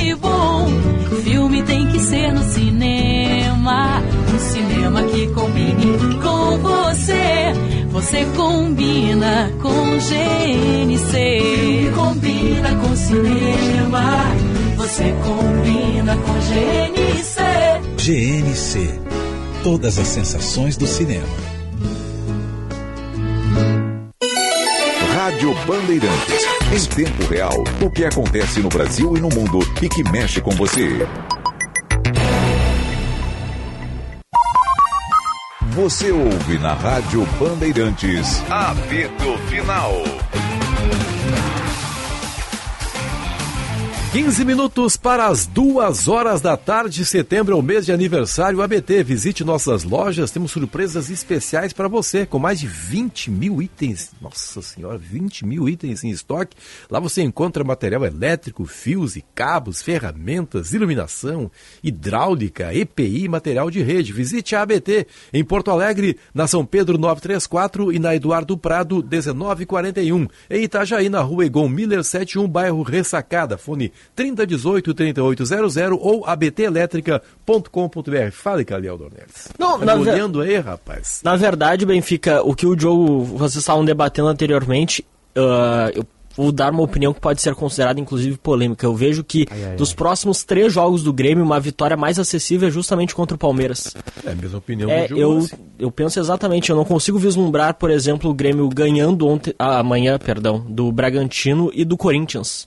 Ser no cinema, um cinema que combine com você. Você combina com GNC. Filme combina com cinema, você combina com GNC. GNC. Todas as sensações do cinema. Rádio Bandeirantes. Em tempo real, o que acontece no Brasil e no mundo e que mexe com você. Você ouve na Rádio Bandeirantes. Apito Final. 15 minutos para as duas horas da tarde. Setembro é o mês de aniversário ABT. Visite nossas lojas. Temos surpresas especiais para você, com mais de 20 mil itens. Nossa Senhora, 20 mil itens em estoque. Lá você encontra material elétrico, fios e cabos, ferramentas, iluminação, hidráulica, EPI e material de rede. Visite a ABT em Porto Alegre, na São Pedro 934 e na Eduardo Prado 1941. Em Itajaí, na rua Egon Miller 71, bairro Ressacada. Fone 3018-3800 ou abtelétrica.com.br. Fale, Caliel Dornelles. Não, tá na me ver- olhando aí, rapaz. Na verdade, Benfica, o que o Diogo, vocês estavam debatendo anteriormente, ah, eu vou dar uma opinião que pode ser considerada inclusive polêmica. Eu vejo que dos próximos três jogos do Grêmio, uma vitória mais acessível é justamente contra o Palmeiras. É a mesma opinião É, do eu, Rossi. eu penso exatamente, eu não consigo vislumbrar, por exemplo, o Grêmio ganhando ontem, ah, amanhã, perdão, do Bragantino e do Corinthians.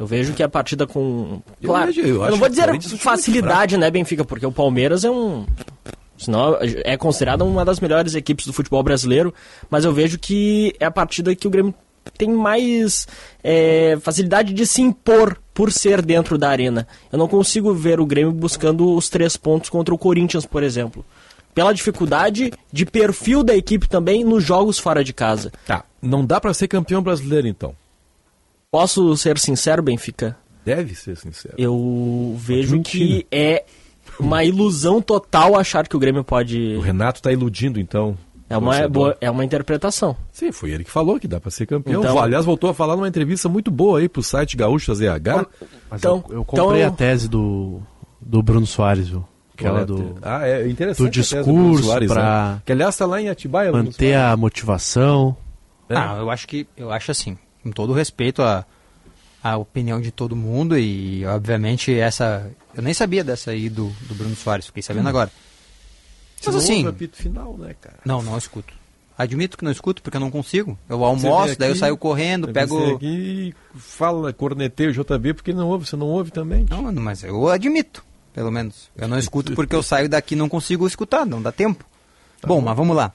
Eu vejo que a partida com. Eu Claro, vejo- eu eu, acho não vou dizer facilidade, né, Benfica? Porque o Palmeiras é um. Senão é considerada uma das melhores equipes do futebol brasileiro, mas eu vejo que é a partida que o Grêmio tem mais é, facilidade de se impor por ser dentro da arena. Eu não consigo ver o Grêmio buscando os três pontos contra o Corinthians, por exemplo. Pela dificuldade de perfil da equipe também nos jogos fora de casa. Tá, não dá para ser campeão brasileiro então. Posso ser sincero, Benfica? Deve ser sincero. Eu vejo que é uma ilusão total achar que o Grêmio pode. O Renato tá iludindo então. É uma, boa, é uma interpretação. Sim, foi ele que falou que dá para ser campeão. Então- Aliás, voltou a falar numa entrevista muito boa aí pro site Gaúcho ZH. Mas Então- eu, eu comprei então- a tese do, do Bruno Soares, viu? Aquela do Ah, é interessante. do discurso pra né? Que aliás tá lá em Atibaia. Bruno manter a motivação. É. Ah, eu acho que eu acho assim, com todo respeito à, à opinião de todo mundo e obviamente essa eu nem sabia dessa aí do, do Bruno Soares, fiquei sabendo agora. Você Mas não assim, apito final, né, cara? não, não escuto. Admito que não escuto porque eu não consigo. Eu almoço, vem daí eu aqui, saio correndo, pego aqui fala, corneteia o JB porque não ouve, você não ouve também. Não, mano, mas eu admito, pelo menos. Eu não escuto porque eu saio daqui e não consigo escutar, não dá tempo. bom, mas vamos lá.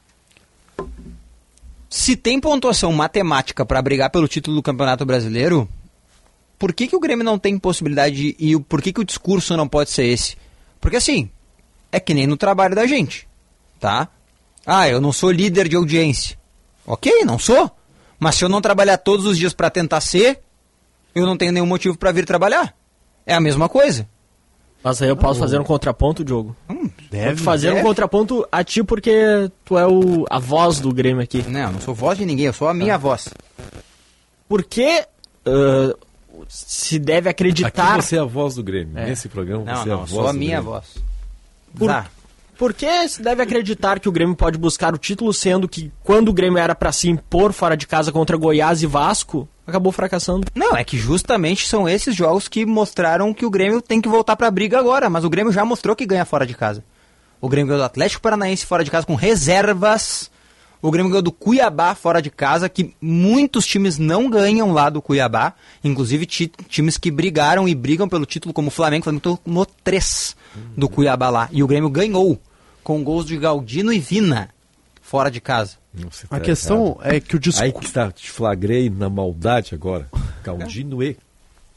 Se tem pontuação matemática para brigar pelo título do Campeonato Brasileiro, por que, que o Grêmio não tem possibilidade de, e por que, que o discurso não pode ser esse? Porque assim, é que nem no trabalho da gente, tá? Ah, eu não sou líder de audiência. Ok, não sou. Mas se eu não trabalhar todos os dias para tentar ser, eu não tenho nenhum motivo para vir trabalhar. É a mesma coisa. Mas aí eu posso fazer um contraponto, Diogo? deve, Pode fazer deve. um contraponto a ti porque tu é o, a voz do Grêmio aqui. Não, eu não sou voz de ninguém, eu sou a minha voz. Por que ah, se deve acreditar... Aqui você é a voz do Grêmio. É. Nesse programa Não, você é não, a eu voz sou a minha Grêmio. voz. Por, Tá. por que se deve acreditar que o Grêmio pode buscar o título, sendo que quando o Grêmio era pra se impor fora de casa contra Goiás e Vasco, acabou fracassando? Não, é que justamente são esses jogos que mostraram que o Grêmio tem que voltar pra briga agora, mas o Grêmio já mostrou que ganha fora de casa. O Grêmio ganhou do Atlético Paranaense fora de casa com reservas. O Grêmio ganhou do Cuiabá fora de casa, que muitos times não ganham lá do Cuiabá. Inclusive ti- times que brigaram e brigam pelo título, como o Flamengo. O Flamengo tomou três do Cuiabá lá. E o Grêmio ganhou, com gols de Galdino e Vina, fora de casa. A tá questão errado. é que o discurso. Aí que está, te flagrei na maldade agora. Caldino e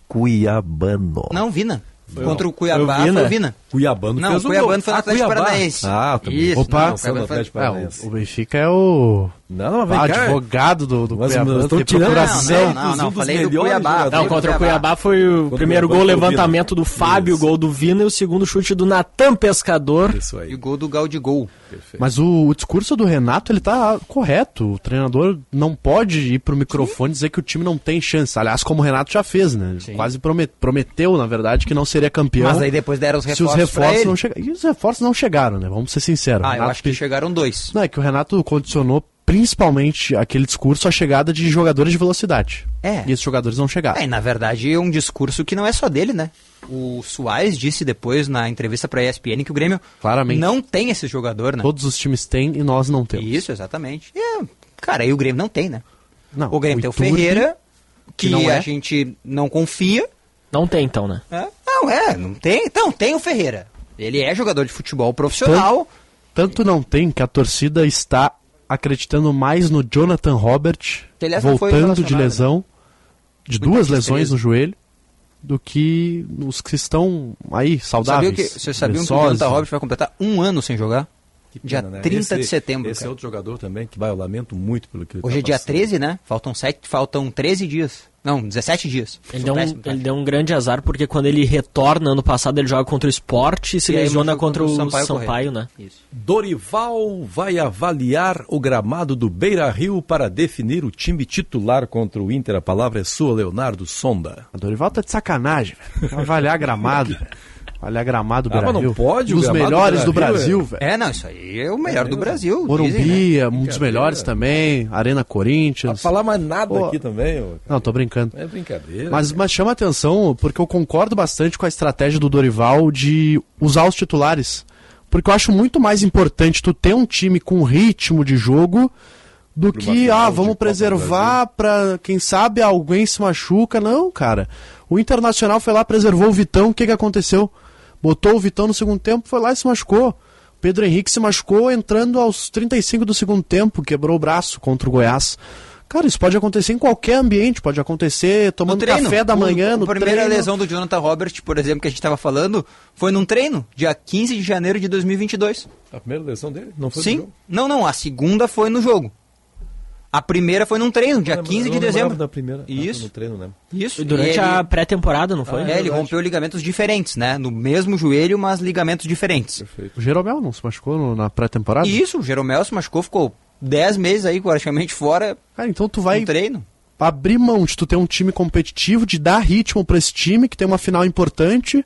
Cuiabano. Não, Vina. Foi Contra o- o Cuiabá foi o Vina? foi o Vina. Cuiabano Não, fez o o Cuiabano gol. foi no Ah, Atlético. Paranaense. Ah, tá Isso. Opa, não, o Atlético É, Paranaense. o, o Benfica é o. Não, não, vem Ah, cá. advogado do, do Mas, Cuiabá. estão tirando. Não, não, não, dos falei do Cuiabá. Não, contra o o Cuiabá foi o Contra o primeiro gol, o levantamento do Fábio, Isso. gol do Vina e o segundo chute do Natan Pescador. Isso E aí. o gol do Gaudigol. Perfeito. Mas o, o discurso do Renato, ele tá correto. O treinador não pode ir pro microfone e dizer que o time não tem chance. Aliás, como o Renato já fez, né? Ele Sim. Quase promet- prometeu, na verdade, que não seria campeão. Mas aí depois deram os se os reforços pra reforços ele. não chegaram. E os reforços não chegaram, né? Vamos ser sinceros. Ah, O eu Renato acho que chegaram dois. Não, é que o Renato condicionou principalmente aquele discurso à chegada de jogadores de velocidade. É. E esses jogadores não chegaram. É, e na verdade é um discurso que não é só dele, né? O Soares disse depois na entrevista pra ESPN que o Grêmio Claramente. não tem esse jogador, né? Todos os times têm e nós não temos. Isso, exatamente. E, cara, aí o Grêmio não tem, né? Não, o Grêmio tem o Iturbe, Ferreira, que, que não é. a gente não confia. Não tem então, né? É? Não, é, não tem. Então, tem o Ferreira. Ele é jogador de futebol profissional. Tanto não tem que a torcida está acreditando mais no Jonathan Robert, voltando de relacionado, lesão, de Muita duas lesões no joelho. do que os que estão aí Sabia saudáveis. que, vocês sabiam que o. Jonathan Robert vai completar um ano sem jogar? Dia Pena, né? 30 Esse- de setembro. Esse é cara. outro jogador também que vai, eu lamento muito pelo que ele Hoje tá é dia passando. 13, né? Faltam, sete, faltam 13 dias. Não, 17 dias. Ele deu, um, péssimo, tá? ele deu um grande azar porque quando ele retorna ano passado ele joga contra o Sport e se E lesiona contra o contra o Sampaio, Sampaio né? Isso. Dorival vai avaliar o gramado do Beira Rio para definir o time titular contra o Inter. A palavra é sua, Leonardo Sonda. A Dorival tá de sacanagem, velho. Vai Avaliar gramado. <laughs> velho. Avaliar gramado do Ah, mas não pode, Um dos melhores do Brasil, é- velho. É, não, isso aí é o melhor do Brasil. dizem, Morumbi né? é um dos melhores também. Arena Corinthians. Não falar mais nada Pô. aqui também. ô. Não, tô brincando. É brincadeira. Mas, mas chama atenção, porque eu concordo bastante com a estratégia do Dorival de usar os titulares. Porque eu acho muito mais importante tu ter um time com ritmo de jogo do uma que, ah, vamos preservar pra, quem sabe, alguém se machuca. Não, cara. O Internacional foi lá, preservou o Vitão, o que que aconteceu? Botou o Vitão no segundo tempo, foi lá e se machucou. Pedro Henrique se machucou entrando aos 35 do segundo tempo, quebrou o braço contra o Goiás. Cara, isso pode acontecer em qualquer ambiente, pode acontecer tomando café da manhã, o, no A primeira treino. lesão do Jonathan Robert, por exemplo, que a gente estava falando, foi num treino, dia 15 de janeiro de 2022. A primeira lesão dele? Não foi no Sim. Não, não, a segunda foi no jogo. A primeira foi num treino, dia Eu não 15 de dezembro. da primeira. Ah, Isso. no treino, né? Isso. E durante E a ele- pré-temporada, não foi? É, ele rompeu ligamentos diferentes, né? No mesmo joelho, mas ligamentos diferentes. O Jeromel não se machucou no- na pré-temporada? Isso, o Jeromel se machucou, ficou 10 meses aí praticamente fora Cara, então tu vai no treino. abrir mão de tu ter um time competitivo, de dar ritmo pra esse time, que tem uma final importante,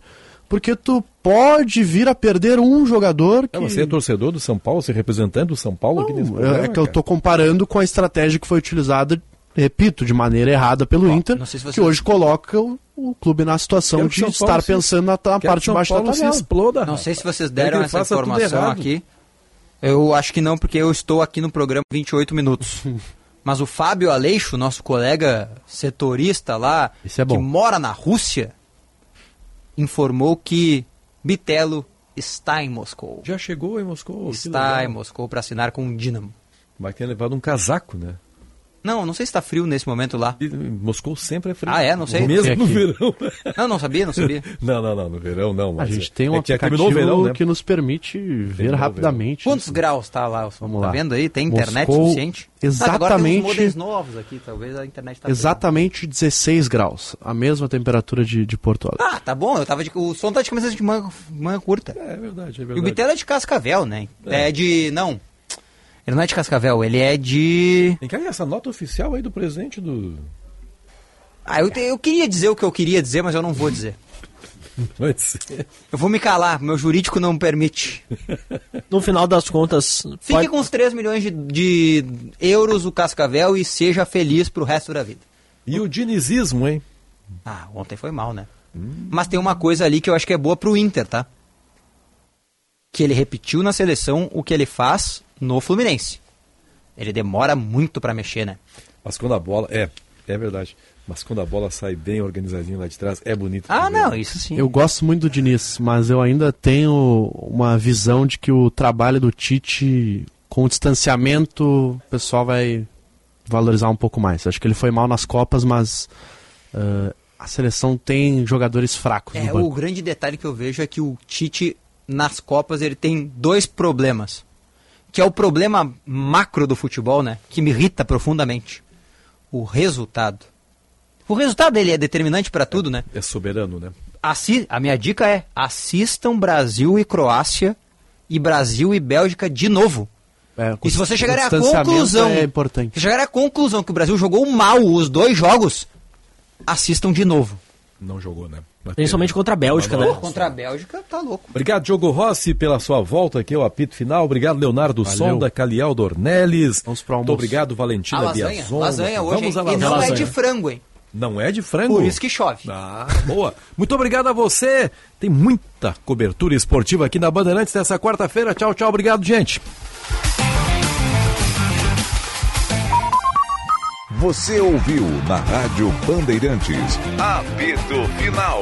porque tu pode vir a perder um jogador que... É, você é torcedor do São Paulo, você é representante do São Paulo aqui nesse É- programa, é que eu tô comparando com a estratégia que foi utilizada, repito, de maneira errada pelo Inter, não se que hoje coloca o, o clube na situação de Paulo estar se- pensando na, na parte de baixo da Paulo se tabela. exploda. Não sei se vocês deram essa informação aqui. Eu acho que não, porque eu estou aqui no programa 28 minutos. <laughs> Mas o Fábio Aleixo, nosso colega setorista lá, é bom. que mora na Rússia, informou que Bitelo está em Moscou. Já chegou em Moscou. Está em Moscou para assinar com o Dinamo. Vai ter levado um casaco, né? Não, não sei se está frio nesse momento lá. E Moscou sempre é frio. Ah, é? Não sei. Mesmo Tem no verão. Não, não sabia, não sabia. <laughs> não, não, não, no verão não. A gente é- tem um é que já aplicativo o verão, né? que nos permite ver Terminou rapidamente. Quantos graus está lá? Vamos tá lá. vendo aí? Tem internet Moscou, suficiente? Ah, agora tem exatamente- uns modems novos aqui, talvez a internet tá Exatamente 16 graus, a mesma temperatura de, de Porto Alegre. Ah, tá bom, eu tava de, o som tá de camisa de manga, manga curta. É verdade, é E o verdade. Bitelo é de Cascavel, né? É. de. Não. Ele não é de Cascavel, ele é de. Tem que essa nota oficial aí do presente do... Ah, eu, te- eu queria dizer o que eu queria dizer, mas eu não vou dizer. <laughs> Pode ser. Eu vou me calar, meu jurídico não permite. No final das contas, Fique pode- com os 3 milhões de, de euros o Cascavel e seja feliz pro resto da vida. E o dinizismo, hein? Ah, ontem foi mal, né? Mas tem uma coisa ali que eu acho que é boa pro Inter, tá? Que ele repetiu na seleção o que ele faz no Fluminense. Ele demora muito pra mexer, né? Mas quando a bola... É, é verdade. Mas quando a bola sai bem organizadinha lá de trás, é bonito. Ah, não, isso sim. Eu gosto muito do Diniz, mas eu ainda tenho uma visão de que o trabalho do Tite, com o distanciamento, o pessoal vai valorizar um pouco mais. Acho que ele foi mal nas Copas, mas eh, a seleção tem jogadores fracos É, no o grande detalhe que eu vejo é que o Tite, nas Copas, ele tem dois problemas. Que é o problema macro do futebol, né? Que me irrita profundamente. O resultado. O resultado dele é determinante pra tudo, né? É soberano, né? Assi a minha dica é: assistam Brasil e Croácia e Brasil e Bélgica de novo. É, E se você chegar à conclusão, é importante. se chegar à conclusão que o Brasil jogou mal os dois jogos, assistam de novo. Não jogou, né? Mas principalmente contra a Bélgica, Não, né? Contra a Bélgica, tá louco. Obrigado, Diogo Rossi, pela sua volta aqui ao apito final. Obrigado, Leonardo Valeu. Sonda, Caliel Dornelles. Vamos pro almoço. Muito obrigado, A Valentina lasanha, Biazon. lasanha hoje, Vamos hein? E lasanha. não é de frango, hein? Não é de frango. Por isso que chove. Ah, boa. Muito obrigado a você. Tem muita cobertura esportiva aqui na Bandeirantes nessa quarta-feira. Tchau, tchau. Obrigado, gente. Você ouviu na Rádio Bandeirantes. Apito Final.